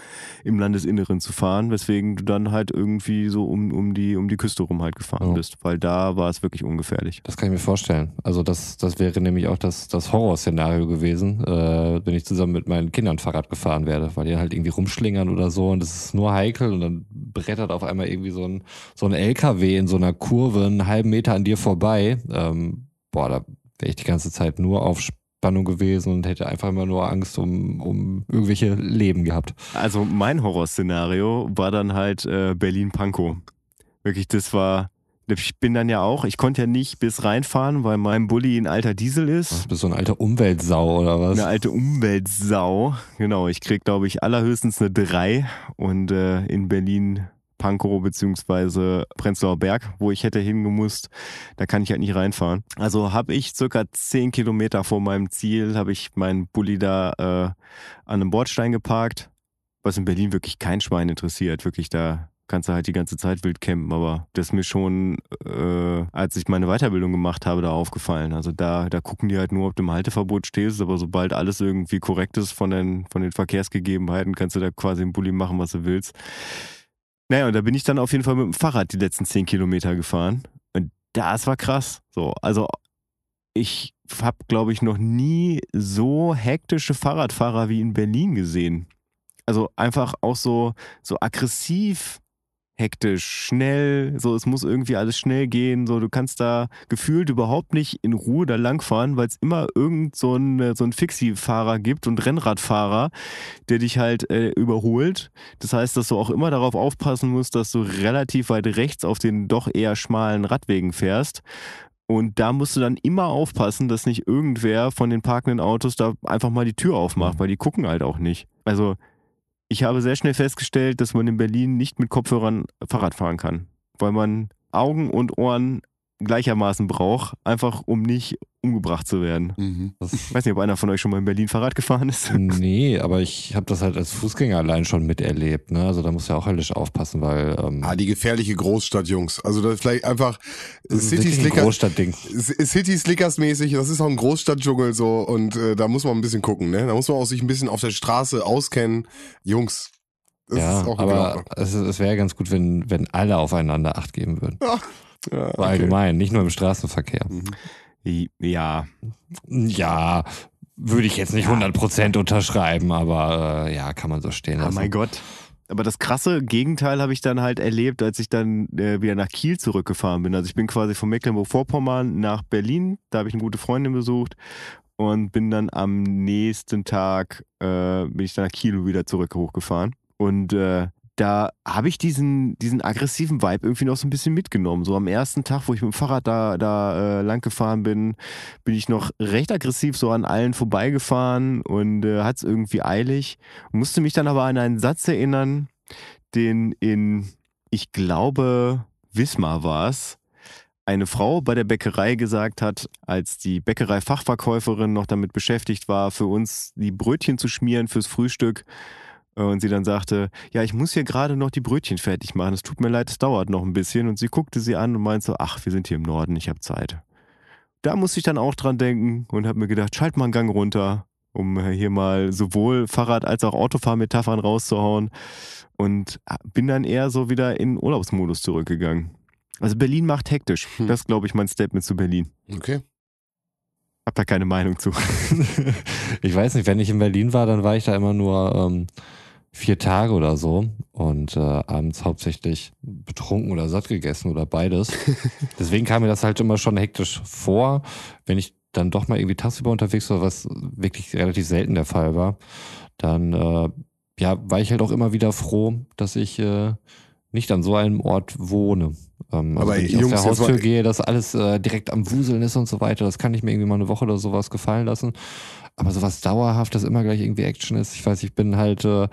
im Landesinneren zu fahren, weswegen du dann halt irgendwie so um, um, die, um die Küste rum halt gefahren Ja. bist. Weil da war es wirklich ungefährlich. Das kann ich mir vorstellen. Also das, das wäre nämlich auch das, das Horrorszenario gewesen, äh, wenn ich zusammen mit meinen Kindern Fahrrad gefahren werde, weil die halt irgendwie rumschlingern oder so und es ist nur heikel und dann brettert auf einmal irgendwie so ein, so ein LKW in so einer Kurve einen halben Meter an dir vorbei. Ähm, boah, da wäre ich die ganze Zeit nur auf Spannung gewesen und hätte einfach immer nur Angst um, um irgendwelche Leben gehabt. Also mein Horrorszenario war dann halt äh, Berlin-Pankow. Wirklich, das war. Ich bin dann ja auch, ich konnte ja nicht bis reinfahren, weil mein Bulli ein alter Diesel Du ist. bist so eine alte Umweltsau oder was? Eine alte Umweltsau. Genau, ich krieg, glaube ich, allerhöchstens eine 3. Und äh, in Berlin Pankow beziehungsweise Prenzlauer Berg, wo ich hätte hingemusst. Da kann ich halt nicht reinfahren. Also habe ich circa zehn Kilometer vor meinem Ziel, habe ich meinen Bulli da äh, an einem Bordstein geparkt, was in Berlin wirklich kein Schwein interessiert. Wirklich, da kannst du halt die ganze Zeit wild campen, aber das ist mir schon, äh, als ich meine Weiterbildung gemacht habe, da aufgefallen. Also da, da gucken die halt nur, ob du im Halteverbot stehst, aber sobald alles irgendwie korrekt ist von den, von den Verkehrsgegebenheiten, kannst du da quasi im Bulli machen, was du willst. Naja, und da bin ich dann auf jeden Fall mit dem Fahrrad die letzten zehn Kilometer gefahren. Und das war krass. So, also ich habe, glaube ich, noch nie so hektische Fahrradfahrer wie in Berlin gesehen. Also einfach auch so, so aggressiv hektisch, schnell, so es muss irgendwie alles schnell gehen, so du kannst da gefühlt überhaupt nicht in Ruhe da langfahren, weil es immer irgend so ein, so ein Fixie-Fahrer gibt und Rennradfahrer, der dich halt äh, überholt. Das heißt, dass du auch immer darauf aufpassen musst, dass du relativ weit rechts auf den doch eher schmalen Radwegen fährst. Und da musst du dann immer aufpassen, dass nicht irgendwer von den parkenden Autos da einfach mal die Tür aufmacht, weil die gucken halt auch nicht. Also ich habe sehr schnell festgestellt, dass man in Berlin nicht mit Kopfhörern Fahrrad fahren kann, weil man Augen und Ohren gleichermaßen braucht, einfach um nicht umgebracht zu werden. Mhm. Ich weiß nicht, ob einer von euch schon mal in Berlin Fahrrad gefahren ist. Nee, aber ich habe das halt als Fußgänger allein schon miterlebt. Ne? Also da muss ja auch höllisch aufpassen, weil ähm, Ah, die gefährliche Großstadt, Jungs. Also das ist vielleicht einfach das ist City wirklich ein. City Slickers mäßig, das ist auch ein Großstadtdschungel so und äh, da muss man ein bisschen gucken, ne? Da muss man auch sich ein bisschen auf der Straße auskennen. Jungs, das ja, ist auch aber es, es wäre ganz gut, wenn, wenn alle aufeinander Acht geben würden. Ja, okay. Allgemein, nicht nur im Straßenverkehr. Ja, Ja, würde ich jetzt nicht 100% unterschreiben, aber äh, ja, kann man so stehen oh lassen. mein Gott. Aber das krasse Gegenteil habe ich dann halt erlebt, als ich dann äh, wieder nach Kiel zurückgefahren bin. Also ich bin quasi von Mecklenburg-Vorpommern nach Berlin, da habe ich eine gute Freundin besucht und bin dann am nächsten Tag, äh, bin ich dann nach Kiel wieder zurück hochgefahren. Und äh, da habe ich diesen, diesen aggressiven Vibe irgendwie noch so ein bisschen mitgenommen. So am ersten Tag, wo ich mit dem Fahrrad da, da äh, lang gefahren bin, bin ich noch recht aggressiv so an allen vorbeigefahren und äh, hat es irgendwie eilig. Musste mich dann aber an einen Satz erinnern, den in, ich glaube, Wismar war es, eine Frau bei der Bäckerei gesagt hat, als die Bäckerei-Fachverkäuferin noch damit beschäftigt war, für uns die Brötchen zu schmieren fürs Frühstück. Und sie dann sagte, ja, ich muss hier gerade noch die Brötchen fertig machen. Es tut mir leid, es dauert noch ein bisschen. Und sie guckte sie an und meinte so, ach, wir sind hier im Norden, ich habe Zeit. Da musste ich dann auch dran denken und habe mir gedacht, schalt mal einen Gang runter, um hier mal sowohl Fahrrad- als auch Autofahrmetaphern rauszuhauen. Und bin dann eher so wieder in Urlaubsmodus zurückgegangen. Also Berlin macht hektisch. Hm. Das ist, glaube ich, mein Statement zu Berlin. Okay. Hab da keine Meinung zu. <laughs> ich weiß nicht, wenn ich in Berlin war, dann war ich da immer nur ähm, vier Tage oder so und äh, abends hauptsächlich betrunken oder satt gegessen oder beides. <laughs> Deswegen kam mir das halt immer schon hektisch vor, wenn ich dann doch mal irgendwie tagsüber unterwegs war, was wirklich relativ selten der Fall war. Dann äh, ja, war ich halt auch immer wieder froh, dass ich äh, nicht an so einem Ort wohne. Ähm, also Aber wenn ich Jungs, aus der Haustür gehe, dass alles äh, direkt am Wuseln ist und so weiter, das kann ich mir irgendwie mal eine Woche oder sowas gefallen lassen. Aber sowas dauerhaft, das immer gleich irgendwie Action ist. Ich weiß, ich bin halt äh,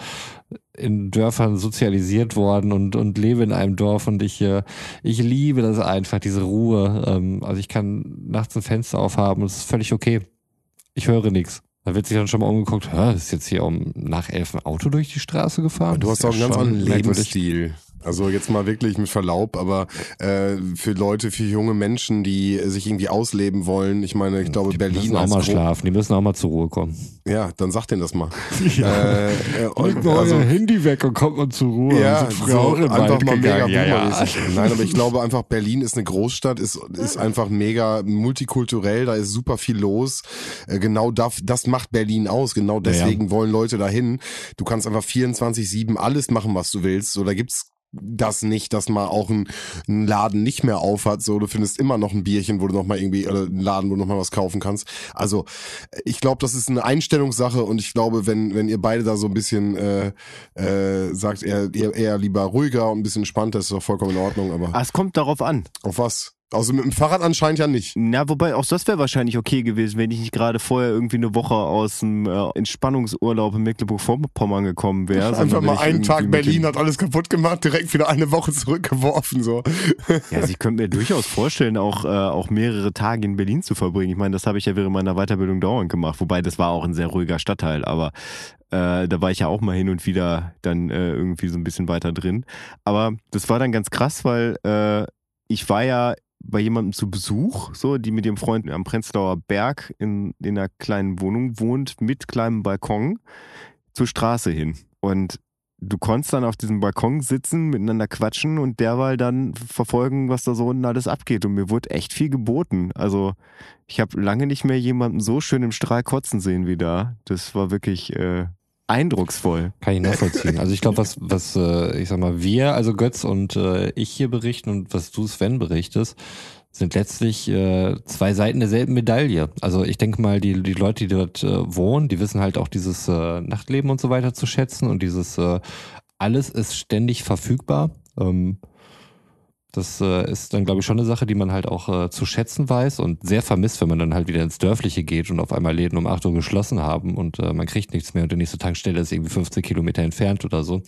in Dörfern sozialisiert worden und, und lebe in einem Dorf und ich, äh, ich liebe das einfach, diese Ruhe. Ähm, also ich kann nachts ein Fenster aufhaben und es ist völlig okay. Ich höre nichts. Da wird sich dann schon mal umgeguckt, hä, ist jetzt hier um nach elf ein Auto durch die Straße gefahren? Du Das hast auch einen ganz anderen. Lebensstil. Also jetzt mal wirklich mit Verlaub, aber äh, für Leute, für junge Menschen, die sich irgendwie ausleben wollen, ich meine, ich glaube, Die Berlin müssen auch mal schlafen, die müssen auch mal zur Ruhe kommen. Ja, dann sag denen das mal. <laughs> Äh, äh, und, also, Handy weg und kommt man zur Ruhe. ja, so einfach mal mega ja, ja. Nein, aber ich glaube einfach, Berlin ist eine Großstadt, ist, ist einfach mega multikulturell, da ist super viel los. Äh, Genau das, das macht Berlin aus, genau deswegen wollen Leute dahin. Du kannst einfach 24-7 alles machen, was du willst. So, da gibt's das nicht, dass mal auch ein, ein Laden nicht mehr auf hat. So, du findest immer noch ein Bierchen, wo du noch mal irgendwie, oder einen Laden, wo du noch mal was kaufen kannst. Also, ich glaube, das ist eine Einstellungssache und ich glaube, wenn, wenn ihr beide da so ein bisschen äh, äh, sagt, eher, eher, eher lieber ruhiger und ein bisschen entspannter, ist doch vollkommen in Ordnung, aber Ah, es kommt darauf an. auf was? Also mit dem Fahrrad anscheinend ja nicht. Na, wobei auch das wäre wahrscheinlich okay gewesen, wenn ich nicht gerade vorher irgendwie eine Woche aus dem äh, Entspannungsurlaub in Mecklenburg-Vorpommern gekommen wäre. Einfach mal einen Tag Berlin hat alles kaputt gemacht, direkt wieder eine Woche zurückgeworfen. So. Ja, also ich könnte mir durchaus vorstellen, auch, äh, auch mehrere Tage in Berlin zu verbringen. Ich meine, das habe ich ja während meiner Weiterbildung dauernd gemacht. Wobei, das war auch ein sehr ruhiger Stadtteil, aber äh, da war ich ja auch mal hin und wieder dann äh, irgendwie so ein bisschen weiter drin. Aber das war dann ganz krass, weil äh, ich war ja bei jemandem zu Besuch, so, die mit ihrem Freund am Prenzlauer Berg in, in einer kleinen Wohnung wohnt, mit kleinem Balkon zur Straße hin. Und du konntest dann auf diesem Balkon sitzen, miteinander quatschen und derweil dann verfolgen, was da so unten alles abgeht. Und mir wurde echt viel geboten. Also ich habe lange nicht mehr jemanden so schön im Strahl kotzen sehen wie da. Das war wirklich äh, eindrucksvoll. Kann ich nachvollziehen. Also ich glaube, was, was äh, ich sag mal, wir, also Götz und äh, ich hier berichten und was du, Sven, berichtest, sind letztlich äh, zwei Seiten derselben Medaille. Also ich denke mal, die, die Leute, die dort äh, wohnen, die wissen halt auch dieses äh, Nachtleben und so weiter zu schätzen und dieses äh, alles ist ständig verfügbar. Ähm, das äh, ist dann, glaube ich, schon eine Sache, die man halt auch äh, zu schätzen weiß und sehr vermisst, wenn man dann halt wieder ins Dörfliche geht und auf einmal Läden um 8 Uhr geschlossen haben und äh, man kriegt nichts mehr und die nächste Tankstelle ist irgendwie 15 Kilometer entfernt oder so.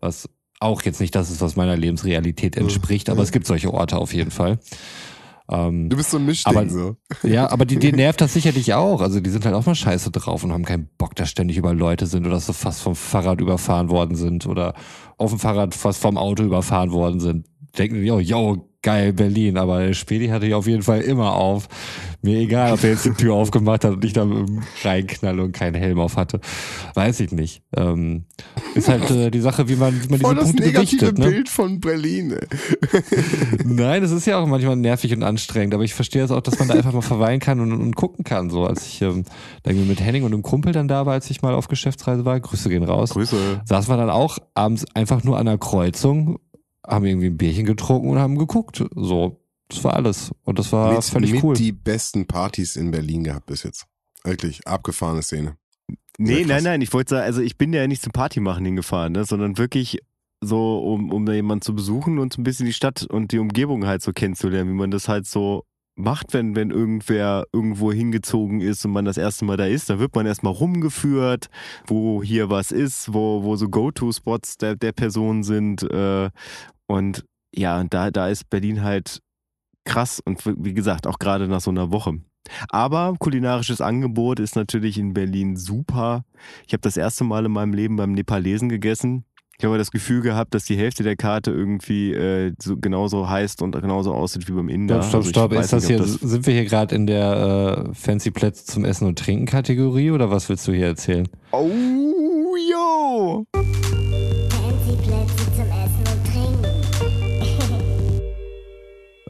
Was auch jetzt nicht das ist, was meiner Lebensrealität entspricht, aber es gibt solche Orte auf jeden Fall. Ähm, Du bist so ein Mischding. Aber- so. ja, aber die, die <laughs> nervt das sicherlich auch. Also die sind halt auch mal scheiße drauf und haben keinen Bock, dass ständig über Leute sind oder dass sie fast vom Fahrrad überfahren worden sind oder auf dem Fahrrad fast vom Auto überfahren worden sind. Denken die, oh, yo, geil, Berlin. Aber der Spedi hatte ich auf jeden Fall immer auf. Mir egal, ob er jetzt die Tür aufgemacht hat und ich da reinknalle und keinen Helm auf hatte. Weiß ich nicht. Ähm, ist halt äh, die Sache, wie man, wie man diese Voll das Punkte negative gewichtet. Ne? Bild von Berlin. <laughs> Nein, es ist ja auch manchmal nervig und anstrengend, aber ich verstehe es auch, dass man da einfach mal verweilen kann und, und gucken kann. So, als ich ähm, mit Henning und einem Kumpel dann da war, als ich mal auf Geschäftsreise war, Grüße gehen raus, Grüße. saßen wir dann auch abends einfach nur an der Kreuzung, haben irgendwie ein Bierchen getrunken und haben geguckt. So, das war alles. Und das war mit völlig mit cool. die besten Partys in Berlin gehabt bis jetzt. Wirklich, abgefahrene Szene. Nee, nein, nein, ich wollte sagen, also ich bin ja nicht zum Party machen hingefahren, ne, sondern wirklich so, um, um da jemanden zu besuchen und so ein bisschen die Stadt und die Umgebung halt so kennenzulernen, wie man das halt so macht, wenn, wenn irgendwer irgendwo hingezogen ist und man das erste Mal da ist, dann wird man erstmal rumgeführt, wo hier was ist, wo, wo so Go-To-Spots der, der Person sind. Äh, und ja, da, da ist Berlin halt krass und wie gesagt, auch gerade nach so einer Woche. Aber kulinarisches Angebot ist natürlich in Berlin super. Ich habe das erste Mal in meinem Leben beim Nepalesen gegessen. Ich habe das Gefühl gehabt, dass die Hälfte der Karte irgendwie äh, so genauso heißt und genauso aussieht wie beim Inder. Stopp, stopp, Also stopp. weiß Ist das nicht, hier, ob sind wir hier gerade in der äh, Fancy Plätze zum Essen und Trinken Kategorie oder was willst du hier erzählen? Oh, yo!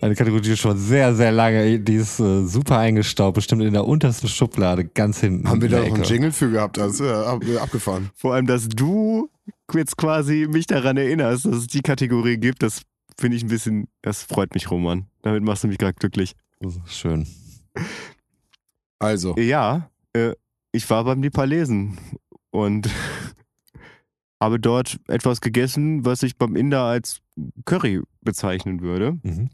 Eine Kategorie die schon sehr, sehr lange, die ist äh, super eingestaubt, bestimmt in der untersten Schublade, ganz hinten. Haben wir da noch einen. Jingle für gehabt? Das ist ab, äh, abgefahren. Vor allem, dass du jetzt quasi mich daran erinnerst, dass es die Kategorie gibt, das finde ich ein bisschen, das freut mich, Roman. Damit machst du mich gerade glücklich. Schön. Also, Ja, äh, ich war beim Nepalesen und <laughs> habe dort etwas gegessen, was ich beim Inder als Curry bezeichnen würde. Mhm.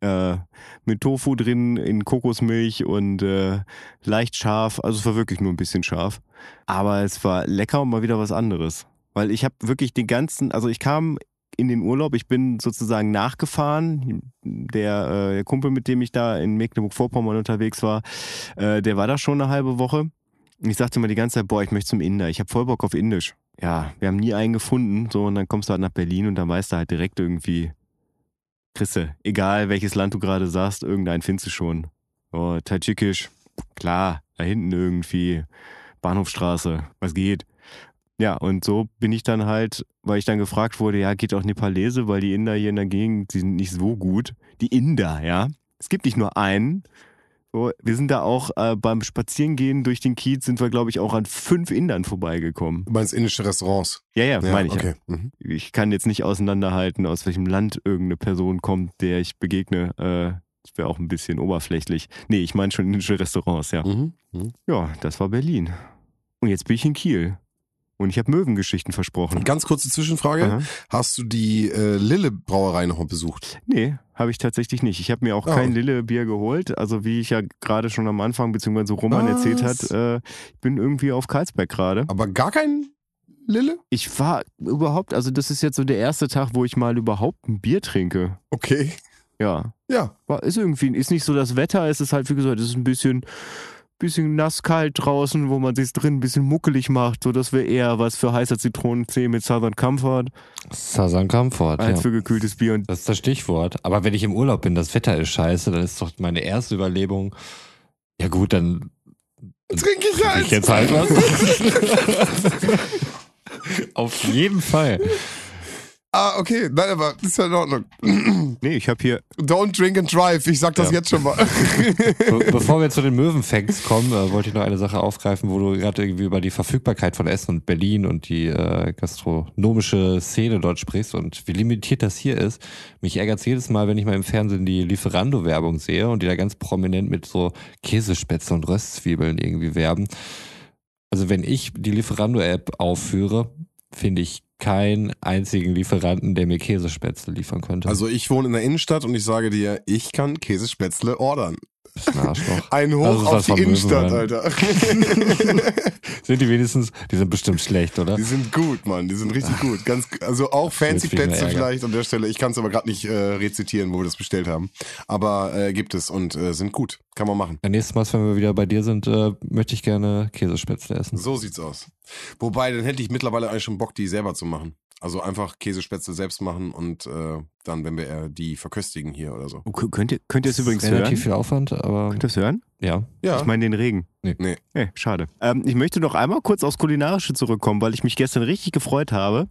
Äh, mit Tofu drin, in Kokosmilch und äh, leicht scharf. Also es war wirklich nur ein bisschen scharf. Aber es war lecker und mal wieder was anderes. Weil ich habe wirklich den ganzen, also ich kam in den Urlaub, ich bin sozusagen nachgefahren. Der, äh, der Kumpel, mit dem ich da in Mecklenburg-Vorpommern unterwegs war, äh, der war da schon eine halbe Woche. Ich sagte immer die ganze Zeit, boah, ich möchte zum Inder. Ich habe voll Bock auf Indisch. Ja, wir haben nie einen gefunden. So, und dann kommst du halt nach Berlin und dann weißt du halt direkt irgendwie, Chrisse, egal welches Land du gerade sagst, irgendeinen findest du schon. Oh, Tadschikisch, klar, da hinten irgendwie, Bahnhofstraße, was geht? Ja, und so bin ich dann halt, weil ich dann gefragt wurde, ja, geht auch Nepalese, weil die Inder hier in der Gegend, die sind nicht so gut. Die Inder, ja. Es gibt nicht nur einen. So, wir sind da auch äh, beim Spazierengehen durch den Kiez, sind wir, glaube ich, auch an fünf Indern vorbeigekommen. du meinst indische Restaurants? Ja, ja, meine ich. ja okay. Mhm. ich kann jetzt nicht auseinanderhalten, aus welchem Land irgendeine Person kommt, der ich begegne. Äh, das wäre auch ein bisschen oberflächlich. Nee, ich meine schon indische Restaurants, ja. Mhm. Mhm. Ja, das war Berlin. Und jetzt bin ich in Kiel. Und ich habe Möwengeschichten versprochen. Ganz kurze Zwischenfrage. Aha. Hast du die äh, Lille Brauerei noch mal besucht? Nee, habe ich tatsächlich nicht. Ich habe mir auch Ah. kein Lille-Bier geholt. Also wie ich ja gerade schon am Anfang, beziehungsweise Roman Was? erzählt hat, äh, ich bin irgendwie auf Karlsberg gerade. Aber gar kein Lille? Ich war überhaupt, also das ist jetzt so der erste Tag, wo ich mal überhaupt ein Bier trinke. Okay. Ja, Ja. war, ist irgendwie, ist nicht so das Wetter, es ist halt, wie gesagt, es ist ein bisschen, bisschen nass kalt draußen, wo man sich drin ein bisschen muckelig macht. So, das wäre eher was für heißer Zitronentee mit Southern Comfort Southern Comfort, als ja. für gekühltes Bier. Und Das ist das Stichwort. Aber wenn ich im Urlaub bin, das Wetter ist scheiße, dann ist doch meine erste Überlegung, ja gut, dann Trinke ich trinke halt. ich jetzt halt was. <laughs> Auf jeden Fall. Ah, okay. Nein, aber das ist ja in Ordnung. <clears throat> nee, ich habe hier, Don't drink and drive. Ich sag das Ja. jetzt schon mal. <laughs> Be <laughs> bevor wir zu den Möwen-Facts kommen, äh, wollte ich noch eine Sache aufgreifen, wo du gerade irgendwie über die Verfügbarkeit von Essen und Berlin und die äh, gastronomische Szene dort sprichst und wie limitiert das hier ist. Mich ärgert jedes Mal, wenn ich mal im Fernsehen die Lieferando-Werbung sehe und die da ganz prominent mit so Käsespätzle und Röstzwiebeln irgendwie werben. Also wenn ich die Lieferando-App aufführe, finde ich keinen einzigen Lieferanten, der mir Käsespätzle liefern könnte. Also ich wohne in der Innenstadt und ich sage dir, ich kann Käsespätzle ordern. Ein Arschloch. <laughs> Ein Hoch Also auf die Innenstadt, Möwen, Alter. <laughs> Sind die wenigstens, die sind bestimmt schlecht, oder? Die sind gut, Mann. Die sind richtig gut. Ganz, also auch fancy Plätze vielleicht an der Stelle. Ich kann es aber gerade nicht äh, rezitieren, wo wir das bestellt haben. Aber äh, gibt es und äh, sind gut. Kann man machen. Ja, nächstes Mal, wenn wir wieder bei dir sind, äh, möchte ich gerne Käsespätzle essen. So sieht's aus. Wobei, dann hätte ich mittlerweile eigentlich schon Bock, die selber zu machen. Also einfach Käsespätzle selbst machen und äh, dann, wenn wir äh, die verköstigen hier oder so. Oh, könnt ihr, könnt ihr es übrigens Ist hören? relativ viel Aufwand, aber Könnt ihr es hören? ja. Ja. Ich meine den Regen. Nee. Nee. Nee, schade. Ähm, ich möchte noch einmal kurz aufs Kulinarische zurückkommen, weil ich mich gestern richtig gefreut habe.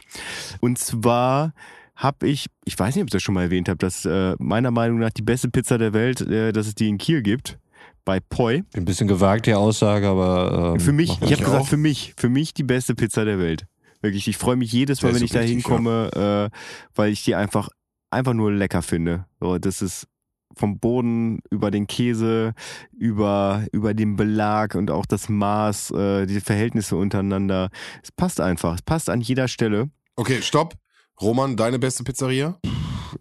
Und zwar habe ich, ich weiß nicht, ob ich das schon mal erwähnt habe, dass äh, meiner Meinung nach die beste Pizza der Welt, äh, dass es die in Kiel gibt. Bei Poi. Ein bisschen gewagt, die Aussage, aber. Ähm, für mich, ich habe gesagt, für mich, für mich die beste Pizza der Welt. Wirklich, ich freue mich jedes Mal, wenn ich da hinkomme, äh, weil ich die einfach, einfach nur lecker finde. So, das ist vom Boden über den Käse, über, über den Belag und auch das Maß, äh, die Verhältnisse untereinander. Es passt einfach. Es passt an jeder Stelle. Okay, stopp. Roman, deine beste Pizzeria?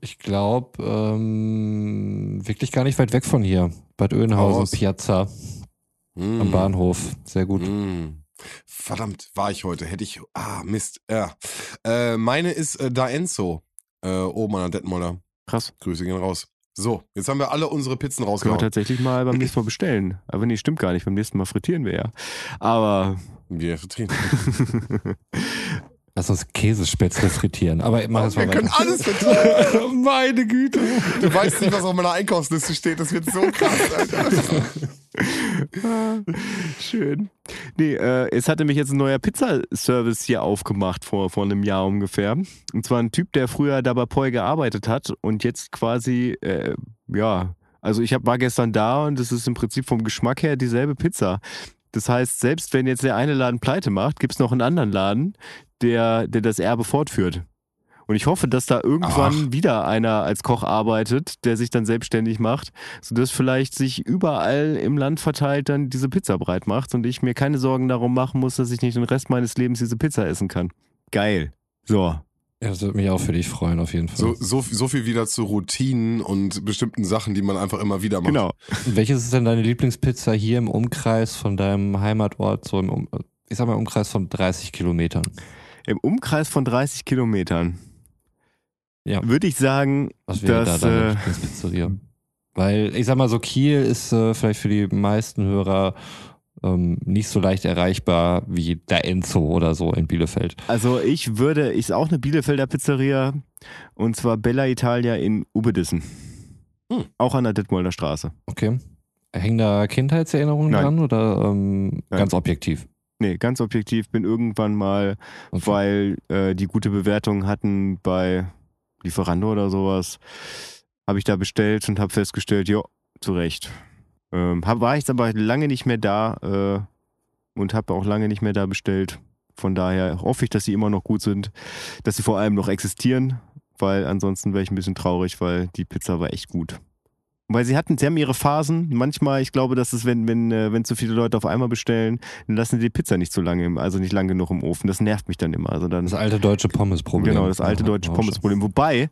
Ich glaube, ähm, wirklich gar nicht weit weg von hier. Bad raus. Piazza, Mm. am Bahnhof. Sehr gut. Mm. Verdammt, war ich heute. Hätte ich. Ah, Mist. Ja. Äh, meine ist äh, Da Enzo. Äh, oben an der Detmolder. Krass. Grüße gehen raus. So, jetzt haben wir alle unsere Pizzen Können wir rausgehauen. tatsächlich mal beim <clears throat> nächsten Mal bestellen. Aber nee, stimmt gar nicht. Beim nächsten Mal frittieren wir ja. Aber Wir vertreten. <laughs> Lass uns Käsespätzle frittieren. Aber mach jetzt Wir mal können weiter. alles <laughs> vertreten. Meine Güte. Du weißt nicht, was auf meiner Einkaufsliste steht. Das wird so krass, Alter. Ah, Schön. Nee, äh, es hatte mich jetzt ein neuer Pizzaservice hier aufgemacht vor, vor einem Jahr ungefähr. Und zwar ein Typ, der früher da bei Poi gearbeitet hat und jetzt quasi, äh, ja, also ich hab, war gestern da und es ist im Prinzip vom Geschmack her dieselbe Pizza. Das heißt, selbst wenn jetzt der eine Laden pleite macht, gibt's noch einen anderen Laden, der, der das Erbe fortführt. Und ich hoffe, dass da irgendwann wieder einer als Koch arbeitet, der sich dann selbstständig macht, sodass vielleicht sich überall im Land verteilt dann diese Pizza breit macht und ich mir keine Sorgen darum machen muss, dass ich nicht den Rest meines Lebens diese Pizza essen kann. Geil. So. Ja, das würde mich auch für dich freuen, auf jeden Fall. So, so, so viel wieder zu Routinen und bestimmten Sachen, die man einfach immer wieder macht. Genau. Welches ist denn deine Lieblingspizza hier im Umkreis von deinem Heimatort, so im, Um- ich sag mal, im Umkreis von 30 Kilometern? Im Umkreis von 30 Kilometern Ja. würde ich sagen, Was wäre dass, da deine äh, Lieblingspizzeria? Weil, ich sag mal so, Kiel ist äh, vielleicht für die meisten Hörer ähm, nicht so leicht erreichbar wie der Enzo oder so in Bielefeld. also ich würde, ist auch eine Bielefelder Pizzeria und zwar Bella Italia in Ubedissen. Hm. Auch an der Detmolder Straße. Okay. Hängen da Kindheitserinnerungen Nein. dran oder ähm, ganz objektiv? Nee, ganz objektiv, bin irgendwann mal, Okay. weil äh, die gute Bewertung hatten bei Lieferando oder sowas, habe ich da bestellt und habe festgestellt, ja, zu Recht. Ähm, hab, war jetzt aber lange nicht mehr da äh, und habe auch lange nicht mehr da bestellt. Von daher hoffe ich, dass sie immer noch gut sind, dass sie vor allem noch existieren, weil ansonsten wäre ich ein bisschen traurig, weil die Pizza war echt gut. Weil sie hatten, sie haben ihre Phasen. Manchmal, ich glaube, dass es, wenn, wenn, äh, wenn zu viele Leute auf einmal bestellen, dann lassen sie die Pizza nicht so lange, im, also nicht lang genug im Ofen. Das nervt mich dann immer. Also dann, Das alte deutsche Pommes-Problem. Genau, das alte Ja, deutsche Pommesproblem. Wobei,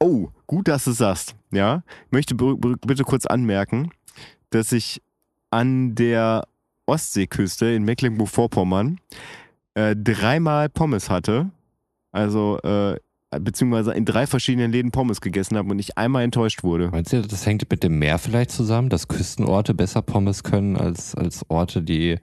oh, gut, dass du es sagst. Ja, ich möchte bitte kurz anmerken, dass ich an der Ostseeküste in Mecklenburg-Vorpommern äh, dreimal Pommes hatte. Also, äh, beziehungsweise in drei verschiedenen Läden Pommes gegessen habe und ich einmal enttäuscht wurde. Meinst du, das hängt mit dem Meer vielleicht zusammen, dass Küstenorte besser Pommes können als, als Orte, die,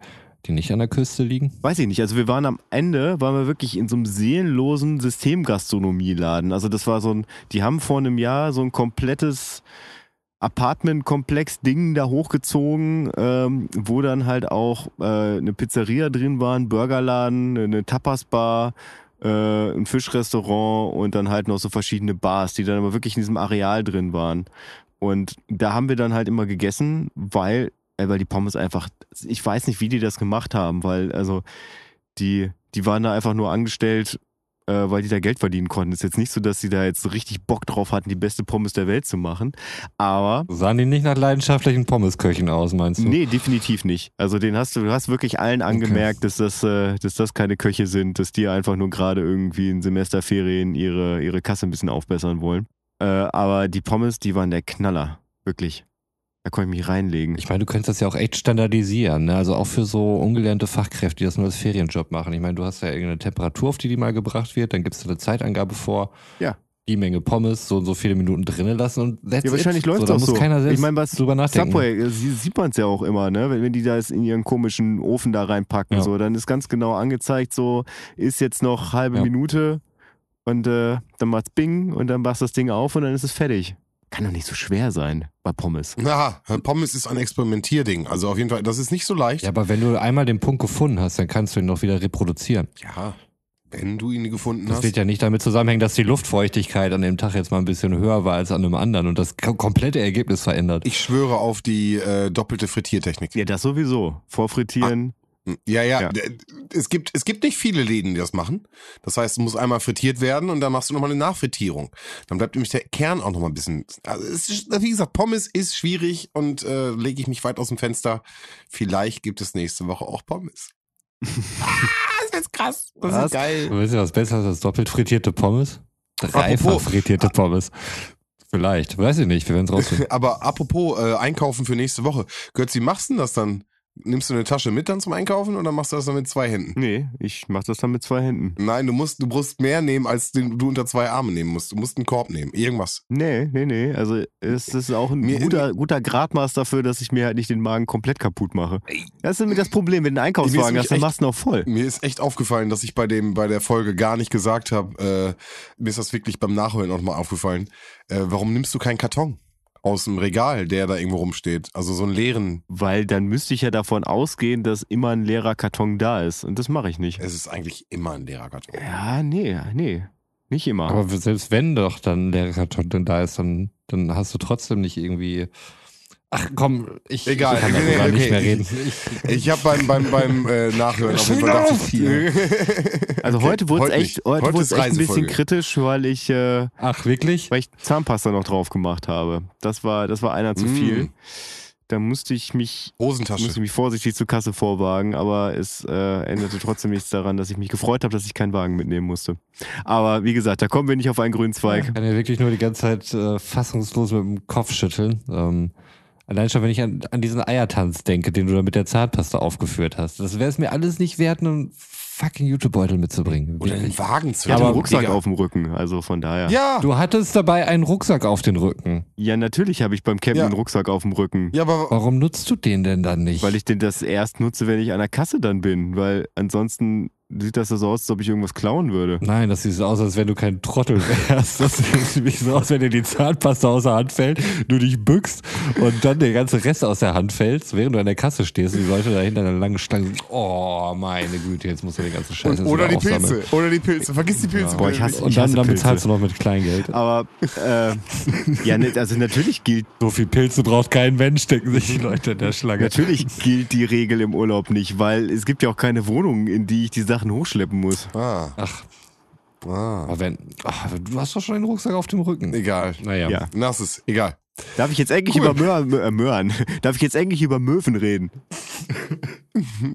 die nicht an der Küste liegen? Weiß ich nicht. Also wir waren am Ende, waren wir wirklich in so einem seelenlosen Systemgastronomieladen. Also das war so ein, die haben vor einem Jahr so ein komplettes Apartmentkomplex-Ding da hochgezogen, ähm, wo dann halt auch äh, eine Pizzeria drin war, ein Burgerladen, eine Tapasbar, äh, ein Fischrestaurant und dann halt noch so verschiedene Bars, die dann aber wirklich in diesem Areal drin waren. Und da haben wir dann halt immer gegessen, weil, äh, weil die Pommes einfach, ich weiß nicht, wie die das gemacht haben, weil also die, die waren da einfach nur angestellt, weil die da Geld verdienen konnten. Ist jetzt nicht so, dass sie da jetzt so richtig Bock drauf hatten, die beste Pommes der Welt zu machen. Aber Sahen die nicht nach leidenschaftlichen Pommesköchen aus, meinst du? Nee, definitiv nicht. Also den hast du, du hast wirklich allen angemerkt, dass das, äh, dass das keine Köche sind, dass die einfach nur gerade irgendwie in Semesterferien ihre, ihre Kasse ein bisschen aufbessern wollen. Äh, aber die Pommes, die waren der Knaller. Wirklich. Da konnte ich mich reinlegen. Ich meine, du könntest das ja auch echt standardisieren, ne? Also auch für so ungelernte Fachkräfte, die das nur als Ferienjob machen. Ich meine, du hast ja irgendeine Temperatur, auf die die mal gebracht wird, dann gibst du eine Zeitangabe vor. Ja. Die Menge Pommes, so und so viele Minuten drinnen lassen und that's Ja, wahrscheinlich it. läuft so, da auch muss so. keiner selbst ich meine, was drüber nachdenken. Subway, äh, sie- sieht man es ja auch immer, ne? Wenn, wenn die das in ihren komischen Ofen da reinpacken, Ja. so, dann ist ganz genau angezeigt, so ist jetzt noch halbe Ja. Minute und äh, dann macht's Bing und dann machst du das Ding auf und dann ist es fertig. Kann doch nicht so schwer sein bei Pommes. Na, Pommes ist ein Experimentierding. Also auf jeden Fall, das ist nicht so leicht. Ja, aber wenn du einmal den Punkt gefunden hast, dann kannst du ihn noch wieder reproduzieren. Ja, wenn du ihn gefunden Das hast. wird ja nicht damit zusammenhängen, dass die Luftfeuchtigkeit an dem Tag jetzt mal ein bisschen höher war als an einem anderen und das ko- komplette Ergebnis verändert. Ich schwöre auf die äh, doppelte Frittiertechnik. Ja, das sowieso. Vorfrittieren. Ja, ja, Ja. d- Es, gibt, es gibt nicht viele Läden, die das machen. Das heißt, es muss einmal frittiert werden und dann machst du nochmal eine Nachfrittierung. Dann bleibt nämlich der Kern auch nochmal ein bisschen. Also ist, wie gesagt, Pommes ist schwierig und äh, lege ich mich weit aus dem Fenster. Vielleicht gibt es nächste Woche auch Pommes. <laughs> ah, das ist krass. Das Was? ist geil. Und Wisst ihr, was besser ist als doppelt frittierte Pommes? Dreifach frittierte Pommes. Vielleicht, weiß ich nicht, wir werden es rausfinden. <laughs> Aber apropos äh, Einkaufen für nächste Woche. Götzi, machst du denn das dann? Nimmst du eine Tasche mit dann zum Einkaufen oder machst du das dann mit zwei Händen? Nee, ich mach das dann mit zwei Händen. Nein, du musst, du musst mehr nehmen, als den, du unter zwei Arme nehmen musst. Du musst einen Korb nehmen. Irgendwas. Nee, nee, nee. Also es ist auch ein Mir- guter, guter Gradmaß dafür, dass ich mir halt nicht den Magen komplett kaputt mache. Das ist nämlich das Problem, wenn du einen Einkaufswagen hast, dann echt- machst du ihn auch voll. Mir ist echt aufgefallen, dass ich bei dem bei der Folge gar nicht gesagt habe. Äh, mir ist das wirklich beim Nachholen auch mal aufgefallen. Äh, warum nimmst du keinen Karton aus dem Regal, der da irgendwo rumsteht? Also so einen leeren. Weil dann müsste ich ja davon ausgehen, dass immer ein leerer Karton da ist. Und das mache ich nicht. Es ist eigentlich immer ein leerer Karton. Ja, nee, nee. Nicht immer. Aber selbst wenn doch dann der Karton dann da ist, dann, dann hast du trotzdem nicht irgendwie. Ach komm, ich, Egal, ich kann darüber okay. nicht mehr reden. Ich habe beim beim beim äh, Nachhören auf jeden Fall Auf hier. also Okay, heute wurde es echt, heute Heute wurde es ist echt ein bisschen kritisch, weil ich, äh, Ach, wirklich? weil ich Zahnpasta noch drauf gemacht habe. Das war, das war einer zu Mm. viel. Da musste ich mich Hosentasche. musste mich vorsichtig zur Kasse vorwagen, aber es äh, änderte trotzdem nichts daran, dass ich mich gefreut habe, dass ich keinen Wagen mitnehmen musste. Aber wie gesagt, da kommen wir nicht auf einen grünen Zweig. Ich kann ja wirklich nur die ganze Zeit äh, fassungslos mit dem Kopf schütteln. Ähm, allein schon, wenn ich an, an diesen Eiertanz denke, den du da mit der Zahnpasta aufgeführt hast. Das wäre es mir alles nicht wert, einen fucking Jutebeutel mitzubringen. Oder einen. Wagen zu Ich hatte Aber einen Rucksack Digga. auf dem Rücken, also von daher. Ja. Du hattest dabei einen Rucksack auf den Rücken. Ja, natürlich habe ich beim Campen Ja. einen Rucksack auf dem Rücken. Ja, aber Warum nutzt du den denn dann nicht? Weil ich den das erst nutze, wenn ich an der Kasse dann bin. Weil ansonsten sieht das so aus, als ob ich irgendwas klauen würde. Nein, das sieht so aus, als wenn du kein Trottel wärst. Das sieht nämlich so aus, wenn dir die Zahnpasta aus der Hand fällt, du dich bückst und dann der ganze Rest aus der Hand fällt, während du an der Kasse stehst und die Leute da hinter einer langen Stange sind, oh meine Güte, jetzt musst du den ganzen Scheiß und, oder die aufsammeln. Pilze. Oder die Pilze. Vergiss die Pilze. Boah, ich hasse- Und dann, hasse dann Pilze. bezahlst du noch mit Kleingeld. Aber äh, <laughs> ja, ne, also natürlich gilt So viel Pilze braucht kein Mensch, denken sich die Leute in der Schlange. natürlich gilt die Regel im Urlaub nicht, weil es gibt ja auch keine Wohnung, in die ich die Sachen hochschleppen muss. Ah, Ach, ah. aber wenn, ach, du hast doch schon den Rucksack auf dem Rücken. Egal. Naja. Ja. Lass es. Egal. Darf ich jetzt endlich Cool. über Möhren, Mö- äh, Möhren, <laughs> darf ich jetzt endlich über Möwen reden?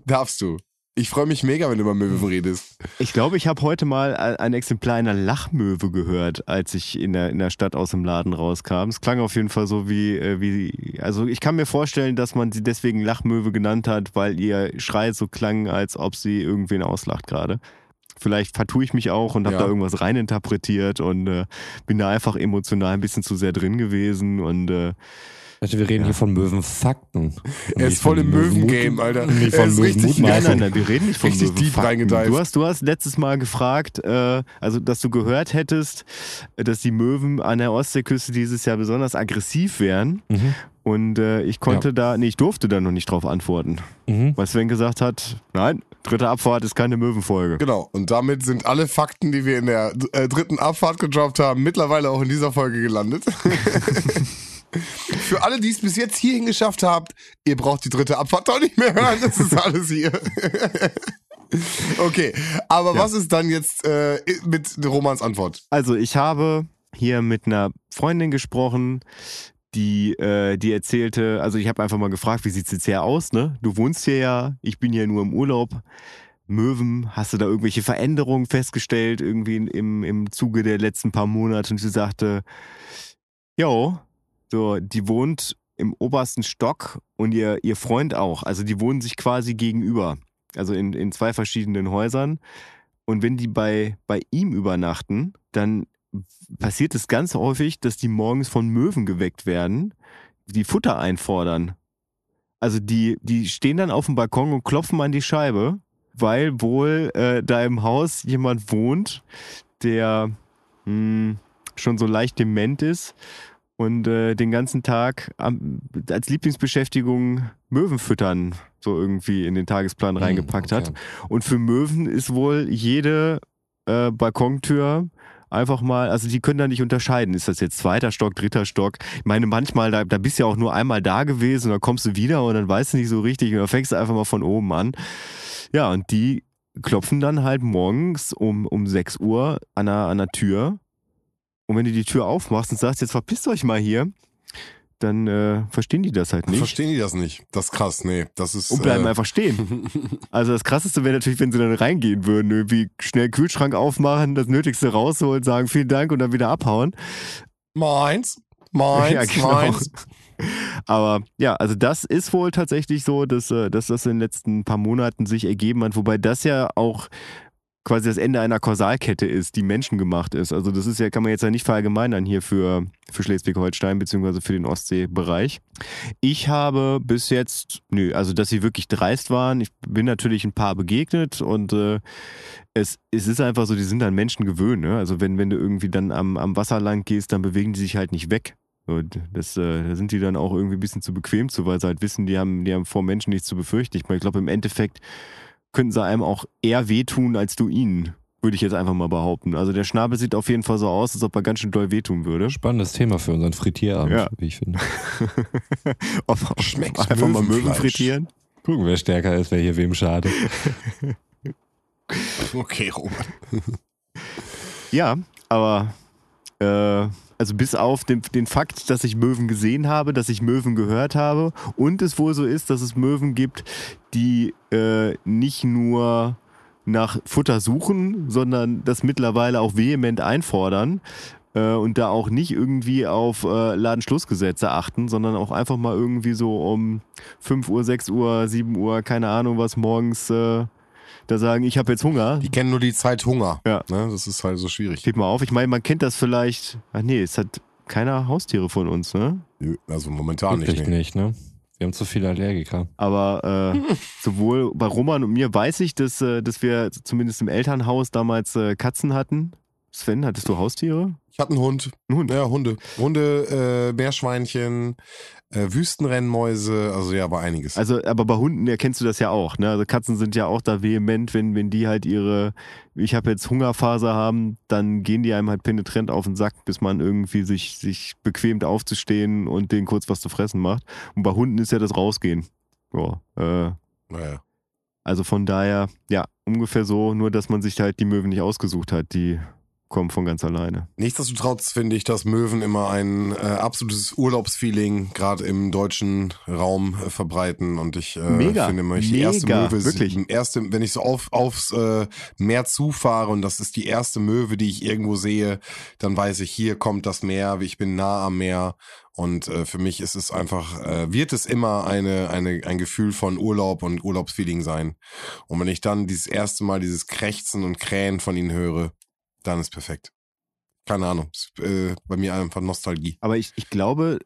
Darfst du. Ich freue mich mega, wenn du über Möwen redest. Ich glaube, ich habe heute mal ein Exemplar einer Lachmöwe gehört, als ich in der, in der Stadt aus dem Laden rauskam. Es klang auf jeden Fall so wie, äh, wie, also ich kann mir vorstellen, dass man sie deswegen Lachmöwe genannt hat, weil ihr Schrei so klang, als ob sie irgendwen auslacht gerade. Vielleicht vertue ich mich auch und habe Ja. da irgendwas reininterpretiert und äh, bin da einfach emotional ein bisschen zu sehr drin gewesen und äh, Also wir reden hier von Möwenfakten. <laughs> Er ist voll im Möwen-Game, Alter. Nicht Er von ist richtig- Nein, nein, nein, wir reden nicht von Richtig Möwenfakten. Du hast, du hast letztes Mal gefragt, äh, also dass du gehört hättest, äh, dass die Möwen an der Ostseeküste dieses Jahr besonders aggressiv wären. Mhm. Und äh, ich konnte da, nee, ich durfte da noch nicht drauf antworten. Mhm. Weil Sven gesagt hat, nein, dritte Abfahrt ist keine Möwenfolge. Genau. Und damit sind alle Fakten, die wir in der äh, dritten Abfahrt gedroppt haben, mittlerweile auch in dieser Folge gelandet. <laughs> Für alle, die es bis jetzt hierhin geschafft habt, ihr braucht die dritte Abfahrt doch nicht mehr hören. Das ist alles hier. <laughs> Okay, aber Ja. was ist dann jetzt äh, mit Romans Antwort? Also ich habe hier mit einer Freundin gesprochen, die, äh, die erzählte, also ich habe einfach mal gefragt, wie sieht's jetzt hier aus, ne? Du wohnst hier ja, ich bin hier nur im Urlaub. Möwen, hast du da irgendwelche Veränderungen festgestellt, irgendwie im, im Zuge der letzten paar Monate? Und sie sagte, jo, so, die wohnt im obersten Stock und ihr, ihr Freund auch. Also die wohnen sich quasi gegenüber. Also in, in zwei verschiedenen Häusern. Und wenn die bei, bei ihm übernachten, dann passiert es ganz häufig, dass die morgens von Möwen geweckt werden, die Futter einfordern. Also die, die stehen dann auf dem Balkon und klopfen an die Scheibe, weil wohl äh, da im Haus jemand wohnt, der mh, schon so leicht dement ist und äh, den ganzen Tag am, als Lieblingsbeschäftigung Möwen füttern so irgendwie in den Tagesplan reingepackt hat. Hm, okay. Und für Möwen ist wohl jede äh, Balkontür einfach mal, also die können da nicht unterscheiden. Ist das jetzt zweiter Stock, dritter Stock? Ich meine, manchmal, da, da bist du ja auch nur einmal da gewesen und dann kommst du wieder und dann weißt du nicht so richtig und dann fängst du einfach mal von oben an. Ja, und die klopfen dann halt morgens um, um 6 Uhr an der, an der Tür. Und wenn du die Tür aufmachst und sagst, jetzt verpisst euch mal hier, dann äh, verstehen die das halt nicht. Verstehen die das nicht? Das ist krass, nee. Das ist. Und bleiben äh, einfach stehen. <laughs> Also das Krasseste wäre natürlich, wenn sie dann reingehen würden, irgendwie schnell Kühlschrank aufmachen, das Nötigste rausholen, sagen vielen Dank und dann wieder abhauen. Meins, meins, Ja, genau. meins. <laughs> Aber ja, also das ist wohl tatsächlich so, dass, äh, dass das in den letzten paar Monaten sich ergeben hat, wobei das ja auch quasi das Ende einer Kausalkette ist, die menschengemacht ist. Also das ist ja, kann man jetzt ja nicht verallgemeinern hier für, für Schleswig-Holstein beziehungsweise für den Ostseebereich. Ich habe bis jetzt, nö, also dass sie wirklich dreist waren. Ich bin natürlich ein paar begegnet und äh, es, es ist einfach so, die sind an Menschen gewöhnt. Ne? Also wenn, wenn du irgendwie dann am, am Wasser lang gehst, dann bewegen die sich halt nicht weg. Und das, äh, da sind die dann auch irgendwie ein bisschen zu bequem zu, weil sie halt wissen, die haben, die haben vor Menschen nichts zu befürchten. Ich, meine, ich glaube, im Endeffekt könnten sie einem auch eher wehtun, als du ihnen, würde ich jetzt einfach mal behaupten. Also der Schnabel sieht auf jeden Fall so aus, als ob er ganz schön doll wehtun würde. Spannendes Thema für unseren Frittierabend, Ja. wie ich finde. <laughs> Ob, Schmeckt einfach mal Möwen frittieren. Gucken, wer stärker ist, wer hier wem schadet. <laughs> Okay, Roman. Ja, aber äh, also bis auf den, den Fakt, dass ich Möwen gesehen habe, dass ich Möwen gehört habe und es wohl so ist, dass es Möwen gibt, die äh, nicht nur nach Futter suchen, sondern das mittlerweile auch vehement einfordern äh, und da auch nicht irgendwie auf äh, Ladenschlussgesetze achten, sondern auch einfach mal irgendwie so um 5 Uhr, 6 Uhr, 7 Uhr, keine Ahnung was morgens äh, da sagen, ich habe jetzt Hunger. Die kennen nur die Zeit Hunger. Ja. Ne? Das ist halt so schwierig. Steht mal auf. Ich meine, man kennt das vielleicht. Ach nee, es hat keiner Haustiere von uns, ne? Also momentan Wirklich nicht. Nee. nicht, ne? Wir haben zu viele Allergiker. Aber äh, sowohl bei Roman und mir weiß ich, dass, äh, dass wir zumindest im Elternhaus damals äh, Katzen hatten. Sven, hattest du Haustiere? Ich hatte einen Hund. Ein Hund. Ja, Hunde. Hunde, äh, Meerschweinchen, äh, Wüstenrennmäuse, also ja, war einiges. Also, aber bei Hunden erkennst du das ja auch, ne? Also Katzen sind ja auch da vehement, wenn, wenn die halt ihre, ich habe jetzt Hungerphase haben, dann gehen die einem halt penetrant auf den Sack, bis man irgendwie sich, sich bequemt aufzustehen und denen kurz was zu fressen macht. Und bei Hunden ist ja das Rausgehen. Ja, äh, naja. Also von daher, ja, ungefähr so, nur dass man sich halt die Möwen nicht ausgesucht hat, die kommen von ganz alleine. Nichtsdestotrotz finde ich, dass Möwen immer ein äh, absolutes Urlaubsfeeling gerade im deutschen Raum äh, verbreiten und ich äh, Mega, finde immer, ich die erste mega, Möwe, wirklich. erste, wenn ich so auf, aufs äh, Meer zufahre und das ist die erste Möwe, die ich irgendwo sehe, dann weiß ich, hier kommt das Meer, ich bin nah am Meer und äh, für mich ist es einfach, äh, wird es immer eine, eine, ein Gefühl von Urlaub und Urlaubsfeeling sein. Und wenn ich dann dieses erste Mal dieses Krächzen und Krähen von ihnen höre, dann ist perfekt. Keine Ahnung. Ist, äh, bei mir einfach Nostalgie. Aber ich, ich glaube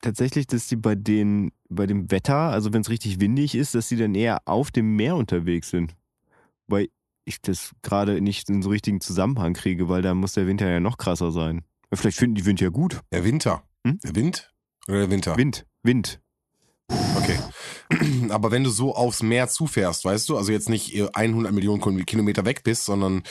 tatsächlich, dass die bei den, bei dem Wetter, also wenn es richtig windig ist, dass die dann eher auf dem Meer unterwegs sind. Weil ich das gerade nicht in so richtigen Zusammenhang kriege, weil da muss der Winter ja noch krasser sein. Vielleicht finden die Wind ja gut. Der Winter. Hm? Der Wind? Oder der Winter? Wind, Wind. Okay. <clears throat> Aber wenn du so aufs Meer zufährst, weißt du, also jetzt nicht 100 Millionen Kilometer weg bist, sondern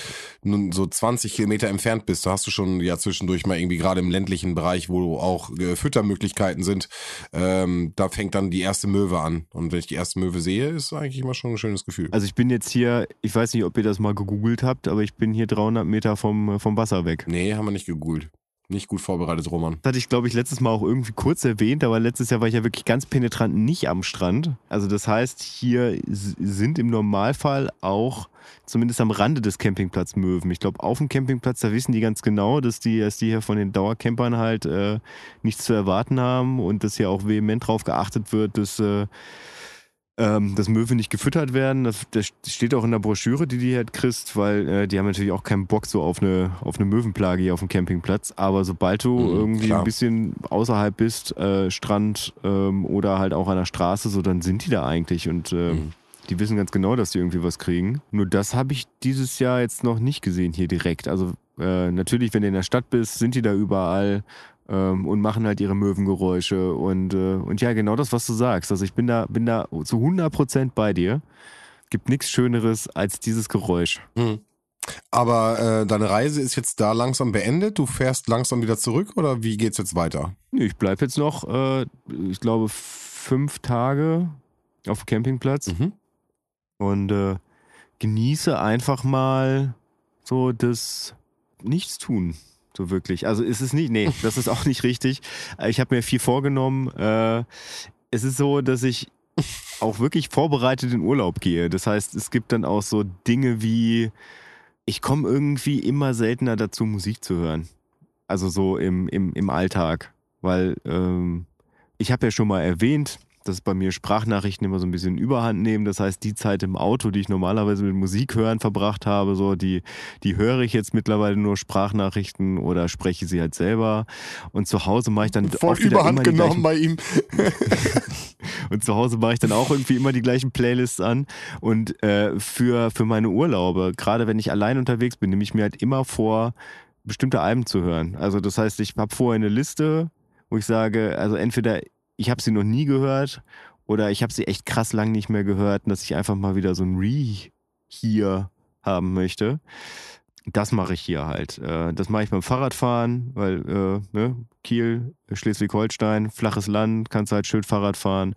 nun so 20 Kilometer entfernt bist, da hast du schon ja zwischendurch mal irgendwie gerade im ländlichen Bereich, wo auch äh, Füttermöglichkeiten sind, ähm, da fängt dann die erste Möwe an. Und wenn ich die erste Möwe sehe, ist eigentlich immer schon ein schönes Gefühl. Also ich bin jetzt hier, ich weiß nicht, ob ihr das mal gegoogelt habt, aber ich bin hier 300 Meter vom, vom Wasser weg. nee, haben wir nicht gegoogelt. Nicht gut vorbereitet, Roman. Das hatte ich, glaube ich, letztes Mal auch irgendwie kurz erwähnt, aber letztes Jahr war ich ja wirklich ganz penetrant nicht am Strand. Also das heißt, hier sind im Normalfall auch zumindest am Rande des Campingplatz Möwen. Ich glaube, auf dem Campingplatz, da wissen die ganz genau, dass die, dass die hier von den Dauercampern halt äh, nichts zu erwarten haben und dass hier auch vehement drauf geachtet wird, dass äh, ähm, dass Möwen nicht gefüttert werden. Das, das steht auch in der Broschüre, die du halt kriegst, weil äh, die haben natürlich auch keinen Bock so auf eine, auf eine Möwenplage hier auf dem Campingplatz. Aber sobald du Mhm, irgendwie klar. ein bisschen außerhalb bist, äh, Strand ähm, oder halt auch an der Straße, so dann sind die da eigentlich und äh, Mhm. die wissen ganz genau, dass die irgendwie was kriegen. Nur das habe ich dieses Jahr jetzt noch nicht gesehen hier direkt. Also äh, natürlich, wenn du in der Stadt bist, sind die da überall ähm, und machen halt ihre Möwengeräusche und, äh, und ja, genau das, was du sagst. Also ich bin da, bin da zu 100% bei dir. Gibt nichts Schöneres als dieses Geräusch. Mhm. Aber äh, deine Reise ist jetzt da langsam beendet? Du fährst langsam wieder zurück oder wie geht's jetzt weiter? Ich bleibe jetzt noch, äh, ich glaube, fünf Tage auf dem Campingplatz Mhm. und äh, genieße einfach mal so das Nichtstun. So wirklich. Also ist es nicht, nee, das ist auch nicht richtig. Ich habe mir viel vorgenommen. Äh, es ist so, dass ich auch wirklich vorbereitet in Urlaub gehe. Das heißt, es gibt dann auch so Dinge wie, ich komme irgendwie immer seltener dazu, Musik zu hören. Also so im, im, im Alltag. Weil ähm, ich habe ja schon mal erwähnt, dass bei mir Sprachnachrichten immer so ein bisschen überhand nehmen. Das heißt, die Zeit im Auto, die ich normalerweise mit Musik hören verbracht habe, so die, die höre ich jetzt mittlerweile nur Sprachnachrichten oder spreche sie halt selber. Und zu Hause mache ich dann Voll oft überhand immer die genommen gleichen bei ihm. <laughs> und zu Hause mache ich dann auch irgendwie immer die gleichen Playlists an. Und äh, für, für meine Urlaube, gerade wenn ich allein unterwegs bin, nehme ich mir halt immer vor, bestimmte Alben zu hören. Also das heißt, ich habe vorher eine Liste, wo ich sage, also entweder ich habe sie noch nie gehört oder ich habe sie echt krass lang nicht mehr gehört dass ich einfach mal wieder so ein Re hier haben möchte. Das mache ich hier halt. Äh, Das mache ich beim Fahrradfahren, weil äh, ne, Kiel, Schleswig-Holstein, flaches Land, kannst halt schön Fahrrad fahren.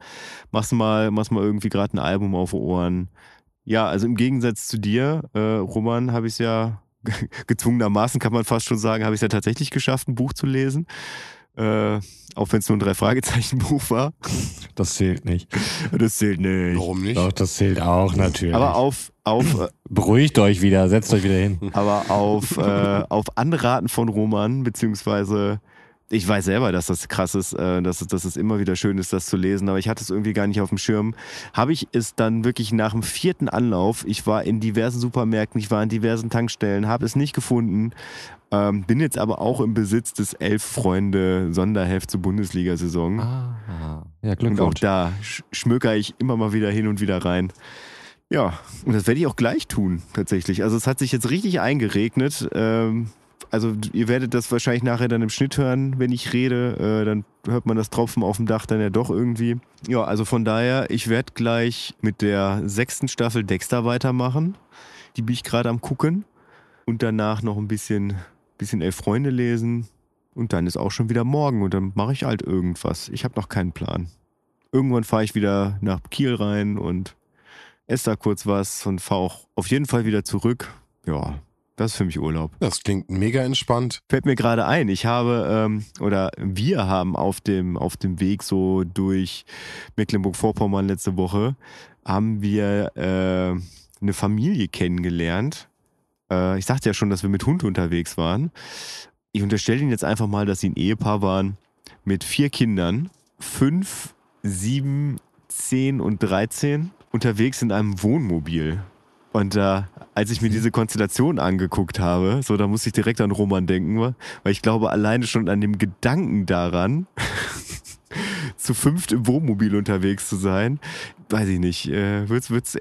Machst mal, machst mal irgendwie gerade ein Album auf Ohren. Ja, also im Gegensatz zu dir, äh, Roman, habe ich es ja <laughs> gezwungenermaßen, kann man fast schon sagen, habe ich es ja tatsächlich geschafft, ein Buch zu lesen. Äh, auch wenn es nur ein Drei-Fragezeichen-Buch war. Das zählt nicht. Das zählt nicht. Warum nicht? Doch, das zählt auch natürlich. Aber auf, auf, äh, Beruhigt euch wieder, setzt euch wieder hin. aber auf, äh, auf Anraten von Roman, beziehungsweise ich weiß selber, dass das krass ist, äh, dass, es- dass es immer wieder schön ist, das zu lesen, aber ich hatte es irgendwie gar nicht auf dem Schirm. Habe ich es dann wirklich nach dem vierten Anlauf, ich war in diversen Supermärkten, ich war in diversen Tankstellen, habe es nicht gefunden, ähm, bin jetzt aber auch im Besitz des Elf Freunde Sonderheft zur Bundesliga-Saison. Ah, ja, Und auch Glückwunsch. da sch schmöker ich immer mal wieder hin und wieder rein. Ja, und das werde ich auch gleich tun, tatsächlich. Also es hat sich jetzt richtig eingeregnet. Ähm, also ihr werdet das wahrscheinlich nachher dann im Schnitt hören, wenn ich rede. Äh, dann hört man das Tropfen auf dem Dach dann ja doch irgendwie. Ja, also von daher, ich werde gleich mit der sechsten Staffel Dexter weitermachen. Die bin ich gerade am gucken. Und danach noch ein bisschen, bisschen Elf Freunde lesen. Und dann ist auch schon wieder morgen und dann mache ich halt irgendwas. Ich habe noch keinen Plan. Irgendwann fahre ich wieder nach Kiel rein und esse da kurz was und fahre auch auf jeden Fall wieder zurück. Ja, Das ist für mich Urlaub. Das klingt mega entspannt. Fällt mir gerade ein, ich habe ähm, oder wir haben auf dem, auf dem Weg so durch Mecklenburg-Vorpommern letzte Woche, haben wir äh, eine Familie kennengelernt. Äh, ich sagte ja schon, dass wir mit Hund unterwegs waren. Ich unterstelle Ihnen jetzt einfach mal, dass Sie ein Ehepaar waren mit vier Kindern, fünf, sieben, zehn und 13 unterwegs in einem Wohnmobil. Und äh, als ich mir diese Konstellation angeguckt habe, so da musste ich direkt an Roman denken, weil ich glaube alleine schon an dem Gedanken daran, <laughs> zu fünft im Wohnmobil unterwegs zu sein, weiß ich nicht, äh, wird's, wird's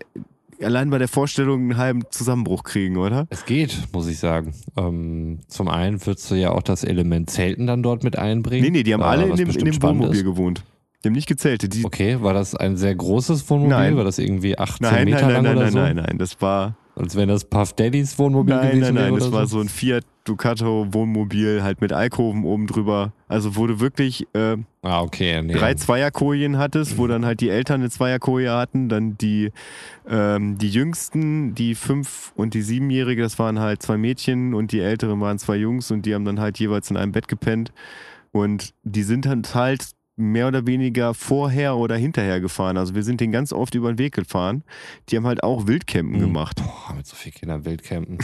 allein bei der Vorstellung einen halben Zusammenbruch kriegen, oder? Es geht, muss ich sagen. Ähm, zum einen würdest du ja auch das Element Zelten dann dort mit einbringen. Nee, nee, die haben äh, alle in dem, in dem Wohnmobil ist. gewohnt. Die haben nicht gezeltet. Die, Okay, war das ein sehr großes Wohnmobil? Nein. War das irgendwie 18 nein, Meter nein, nein, lang nein, oder nein, so? nein, nein, das war Als wenn das Puff Daddys Wohnmobil Nein, gewesen nein, nein, wäre das oder war so? so ein Fiat Ducato Wohnmobil, halt mit Alkoven oben drüber. Also wo du wirklich äh, Ah, okay. Nee. drei Zweierkojen hattest, wo dann halt die Eltern eine Zweierkoje hatten, dann die, ähm, die Jüngsten, die fünf und die siebenjährige, das waren halt zwei Mädchen und die Älteren waren zwei Jungs und die haben dann halt jeweils in einem Bett gepennt. Und die sind dann halt mehr oder weniger vorher oder hinterher gefahren. Also wir sind den ganz oft über den Weg gefahren. Die haben halt auch Wildcampen Mhm. gemacht. Boah, mit so vielen Kindern Wildcampen.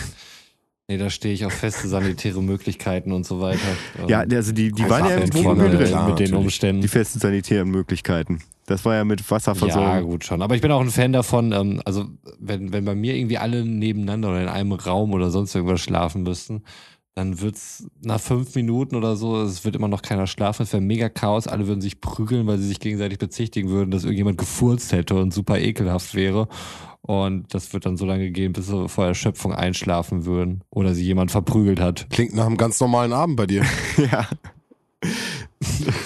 nee, da stehe ich auf feste sanitäre Möglichkeiten und so weiter. Ja, also die, die waren ja im äh, drin. klar, mit den natürlich. Umständen. Die festen sanitären Möglichkeiten. Das war ja mit Ja, Wasserversorgung. gut schon. Aber ich bin auch ein Fan davon, ähm, also wenn, wenn bei mir irgendwie alle nebeneinander oder in einem Raum oder sonst irgendwas schlafen müssten, dann wird's nach fünf Minuten oder so, es wird immer noch keiner schlafen, es wäre mega Chaos, alle würden sich prügeln, weil sie sich gegenseitig bezichtigen würden, dass irgendjemand gefurzt hätte und super ekelhaft wäre. Und das wird dann so lange gehen, bis sie vor Erschöpfung einschlafen würden oder sie jemand verprügelt hat. Klingt nach einem ganz normalen Abend bei dir. <laughs> Ja.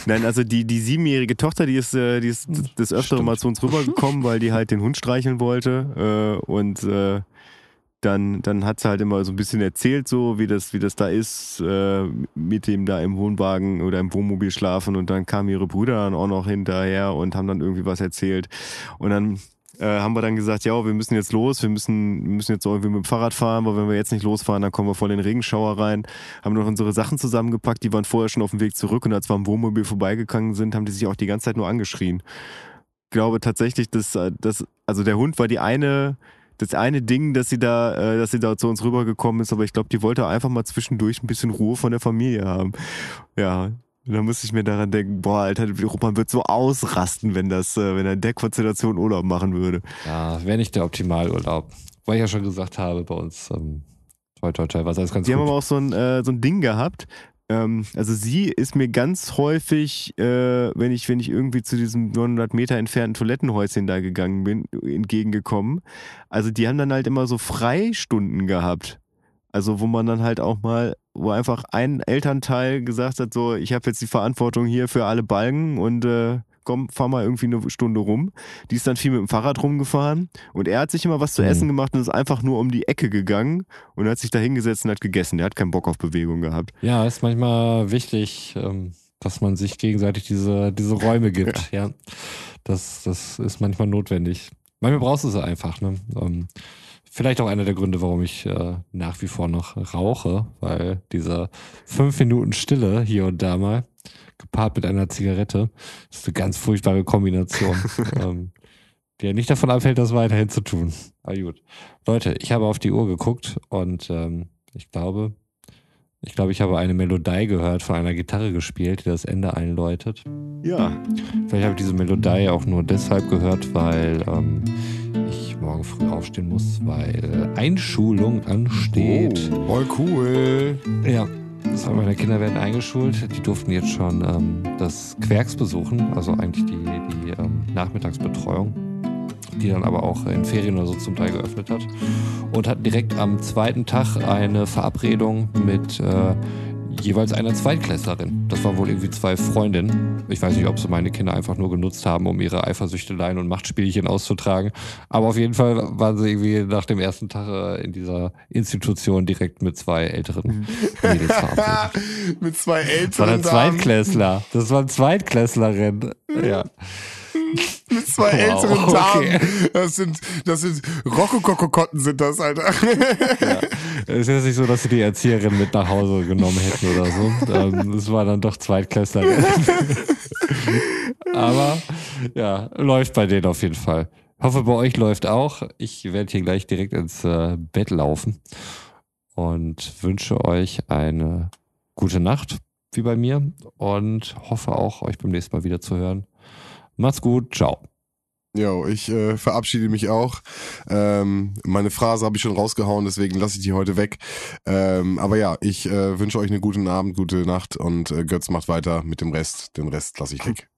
Nein, also die, die siebenjährige Tochter, die ist, äh, die ist des Öfteren Stimmt. mal zu uns rübergekommen, weil die halt den Hund streicheln wollte. Äh, und äh, dann, dann hat sie halt immer so ein bisschen erzählt, so wie das, wie das da ist, äh, mit dem da im Wohnwagen oder im Wohnmobil schlafen. Und dann kamen ihre Brüder dann auch noch hinterher und haben dann irgendwie was erzählt. Und dann äh, haben wir dann gesagt, ja, wir müssen jetzt los, wir müssen, müssen jetzt irgendwie mit dem Fahrrad fahren, weil wenn wir jetzt nicht losfahren, dann kommen wir voll in den Regenschauer rein. Haben noch unsere Sachen zusammengepackt, die waren vorher schon auf dem Weg zurück und als wir am Wohnmobil vorbeigegangen sind, haben die sich auch die ganze Zeit nur angeschrien. Ich glaube tatsächlich, dass, äh, dass also der Hund war die eine, das eine Ding, dass sie da, äh, dass sie da zu uns rübergekommen ist, aber ich glaube, die wollte einfach mal zwischendurch ein bisschen Ruhe von der Familie haben. Ja. Und dann musste ich mir daran denken, boah, Alter, Roman wird so ausrasten, wenn das, äh, wenn er in der Konstellation Urlaub machen würde. Ja, wäre nicht der Optimalurlaub. Weil ich ja schon gesagt habe, bei uns, ähm, toi, toi, toi, was alles ganz Die haben gut. aber auch so ein, äh, so ein Ding gehabt. Ähm, also sie ist mir ganz häufig, äh, wenn ich, wenn ich irgendwie zu diesem 900 Meter entfernten Toilettenhäuschen da gegangen bin, entgegengekommen. Also die haben dann halt immer so Freistunden gehabt. Also wo man dann halt auch mal, wo einfach ein Elternteil gesagt hat, so, ich habe jetzt die Verantwortung hier für alle Balken und äh, komm, fahr mal irgendwie eine Stunde rum. Die ist dann viel mit dem Fahrrad rumgefahren und er hat sich immer was zu Mhm. essen gemacht und ist einfach nur um die Ecke gegangen und hat sich da hingesetzt und hat gegessen. Der hat keinen Bock auf Bewegung gehabt. Ja, ist manchmal wichtig, ähm, dass man sich gegenseitig diese, diese Räume <laughs> gibt. Ja. Das, das ist manchmal notwendig. Manchmal brauchst du sie einfach. Ne? Ähm, vielleicht auch einer der Gründe, warum ich äh, nach wie vor noch rauche, weil diese fünf Minuten Stille hier und da mal, gepaart mit einer Zigarette, ist eine ganz furchtbare Kombination. <laughs> ähm, die ja nicht davon abhält, das weiterhin zu tun. Aber gut. Leute, ich habe auf die Uhr geguckt und ähm, ich glaube, ich glaube, ich habe eine Melodie gehört, von einer Gitarre gespielt, die das Ende einläutet. Ja, Vielleicht habe ich diese Melodie auch nur deshalb gehört, weil ähm, ich morgen früh aufstehen muss, weil Einschulung ansteht. Oh, voll cool. Ja. Zwei meiner Kinder werden eingeschult. Die durften jetzt schon ähm, das Querks besuchen, also eigentlich die, die ähm, Nachmittagsbetreuung, die dann aber auch in Ferien oder so zum Teil geöffnet hat. Und hatten direkt am zweiten Tag eine Verabredung mit äh, jeweils einer Zweitklässlerin. Das waren wohl irgendwie zwei Freundinnen. Ich weiß nicht, ob sie meine Kinder einfach nur genutzt haben, um ihre Eifersüchteleien und Machtspielchen auszutragen. Aber auf jeden Fall waren sie irgendwie nach dem ersten Tag äh, in dieser Institution direkt mit zwei älteren <laughs> Mädels verabredet. Mit zwei Das war älteren ein. Zweitklässler. Das war ein Zweitklässlerin. Ja. <laughs> Mit zwei Wow, älteren okay. Damen. Das sind, das sind Rokokokotten sind das, Alter. Es ist jetzt nicht so, dass sie die Erzieherin mit nach Hause genommen hätten oder so. Ähm, Es war dann doch Zweitklässler. <laughs> Aber ja, läuft bei denen auf jeden Fall. Hoffe, bei euch läuft auch. Ich werde hier gleich direkt ins äh, Bett laufen und wünsche euch eine gute Nacht, wie bei mir, und hoffe auch, euch beim nächsten Mal wieder zu hören. Macht's gut, ciao. Jo, ich äh, verabschiede mich auch. Ähm, meine Phrase habe ich schon rausgehauen, deswegen lasse ich die heute weg. Ähm, aber ja, ich äh, wünsche euch einen guten Abend, gute Nacht und äh, Götz macht weiter mit dem Rest. Den Rest lasse ich weg. <laughs>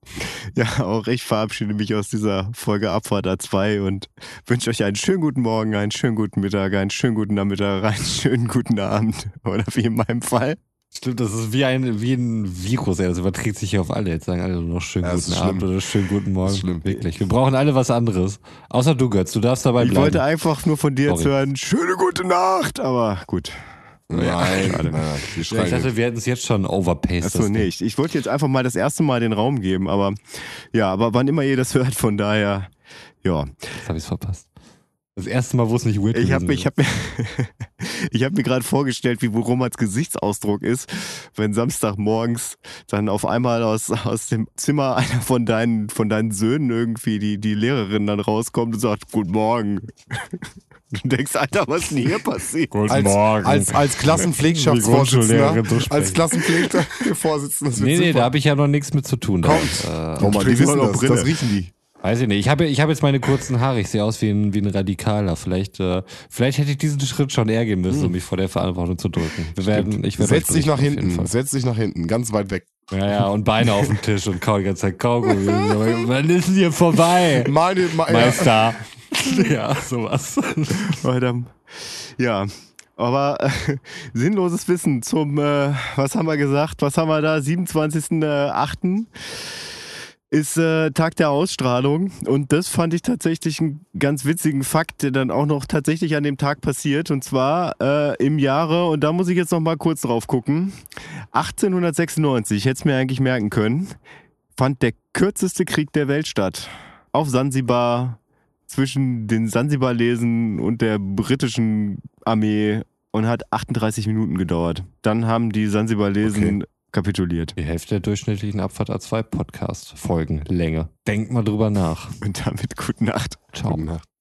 Ja, auch ich verabschiede mich aus dieser Folge Abfahrt A2 und wünsche euch einen schönen guten Morgen, einen schönen guten Mittag, einen schönen guten Nachmittag, <laughs> einen schönen guten Abend. Oder wie in meinem Fall. Stimmt, das ist wie ein, wie ein Virus, ey. Das überträgt sich hier auf alle. Jetzt sagen alle nur noch schönen Ja, guten Abend oder schönen guten Morgen. Schlimm. Wirklich. Wir brauchen alle was anderes. Außer du, Götz. Du darfst dabei Ich bleiben. wollte einfach nur von dir jetzt hören, schöne gute Nacht, aber gut. Nein, nein, ja, ich dachte, wir hätten es jetzt schon overpaced. Achso, nee, ich, ich wollte jetzt einfach mal das erste Mal den Raum geben, aber ja, aber wann immer ihr das hört, von daher, ja. Jetzt habe ich es verpasst. Das erste Mal, wo es nicht weird Ich habe gewesen ich hab mir, <laughs> ich hab mir gerade vorgestellt, wie Romans Gesichtsausdruck ist, wenn Samstagmorgens dann auf einmal aus, aus dem Zimmer einer von deinen, von deinen Söhnen irgendwie die, die Lehrerin dann rauskommt und sagt, Guten Morgen. <laughs> Du denkst, Alter, was ist denn hier passiert? Guten als, Morgen. als, als Klassenpflegschaftsvorsitzender, als wird <laughs> Nee, nee, super. da habe ich ja noch nichts mit zu tun. Kommt. äh, Roman, die wissen das, das riechen die. Weiß ich nicht. Ich habe ich hab jetzt meine kurzen Haare. Ich sehe aus wie ein, wie ein Radikaler. Vielleicht, äh, vielleicht hätte ich diesen Schritt schon eher gehen müssen, um mich vor der Verantwortung zu drücken. Wir werden, ich werde Setz dich nach hinten, setz dich nach hinten, ganz weit weg. Ja, ja, und Beine auf den Tisch und kau die ganze Zeit Kaugummi. Wann ist denn hier vorbei? Meine, ja, Meister. Ja, sowas. Alter. Ja, aber äh, sinnloses Wissen zum, äh, was haben wir gesagt, was haben wir da, 27.08. ist äh, Tag der Ausstrahlung und das fand ich tatsächlich einen ganz witzigen Fakt, der dann auch noch tatsächlich an dem Tag passiert und zwar äh, im Jahre, und da muss ich jetzt noch mal kurz drauf gucken, 1896, ich hätte es mir eigentlich merken können, fand der kürzeste Krieg der Welt statt. Auf Sansibar, zwischen den Sansibarlesen und der britischen Armee und hat 38 Minuten gedauert. Dann haben die Sansibarlesen kapituliert. Die Hälfte der durchschnittlichen Abfahrt A2 Podcast Folgen Länge. Denkt mal drüber nach. Und damit gute Nacht. Ciao. Gute Nacht.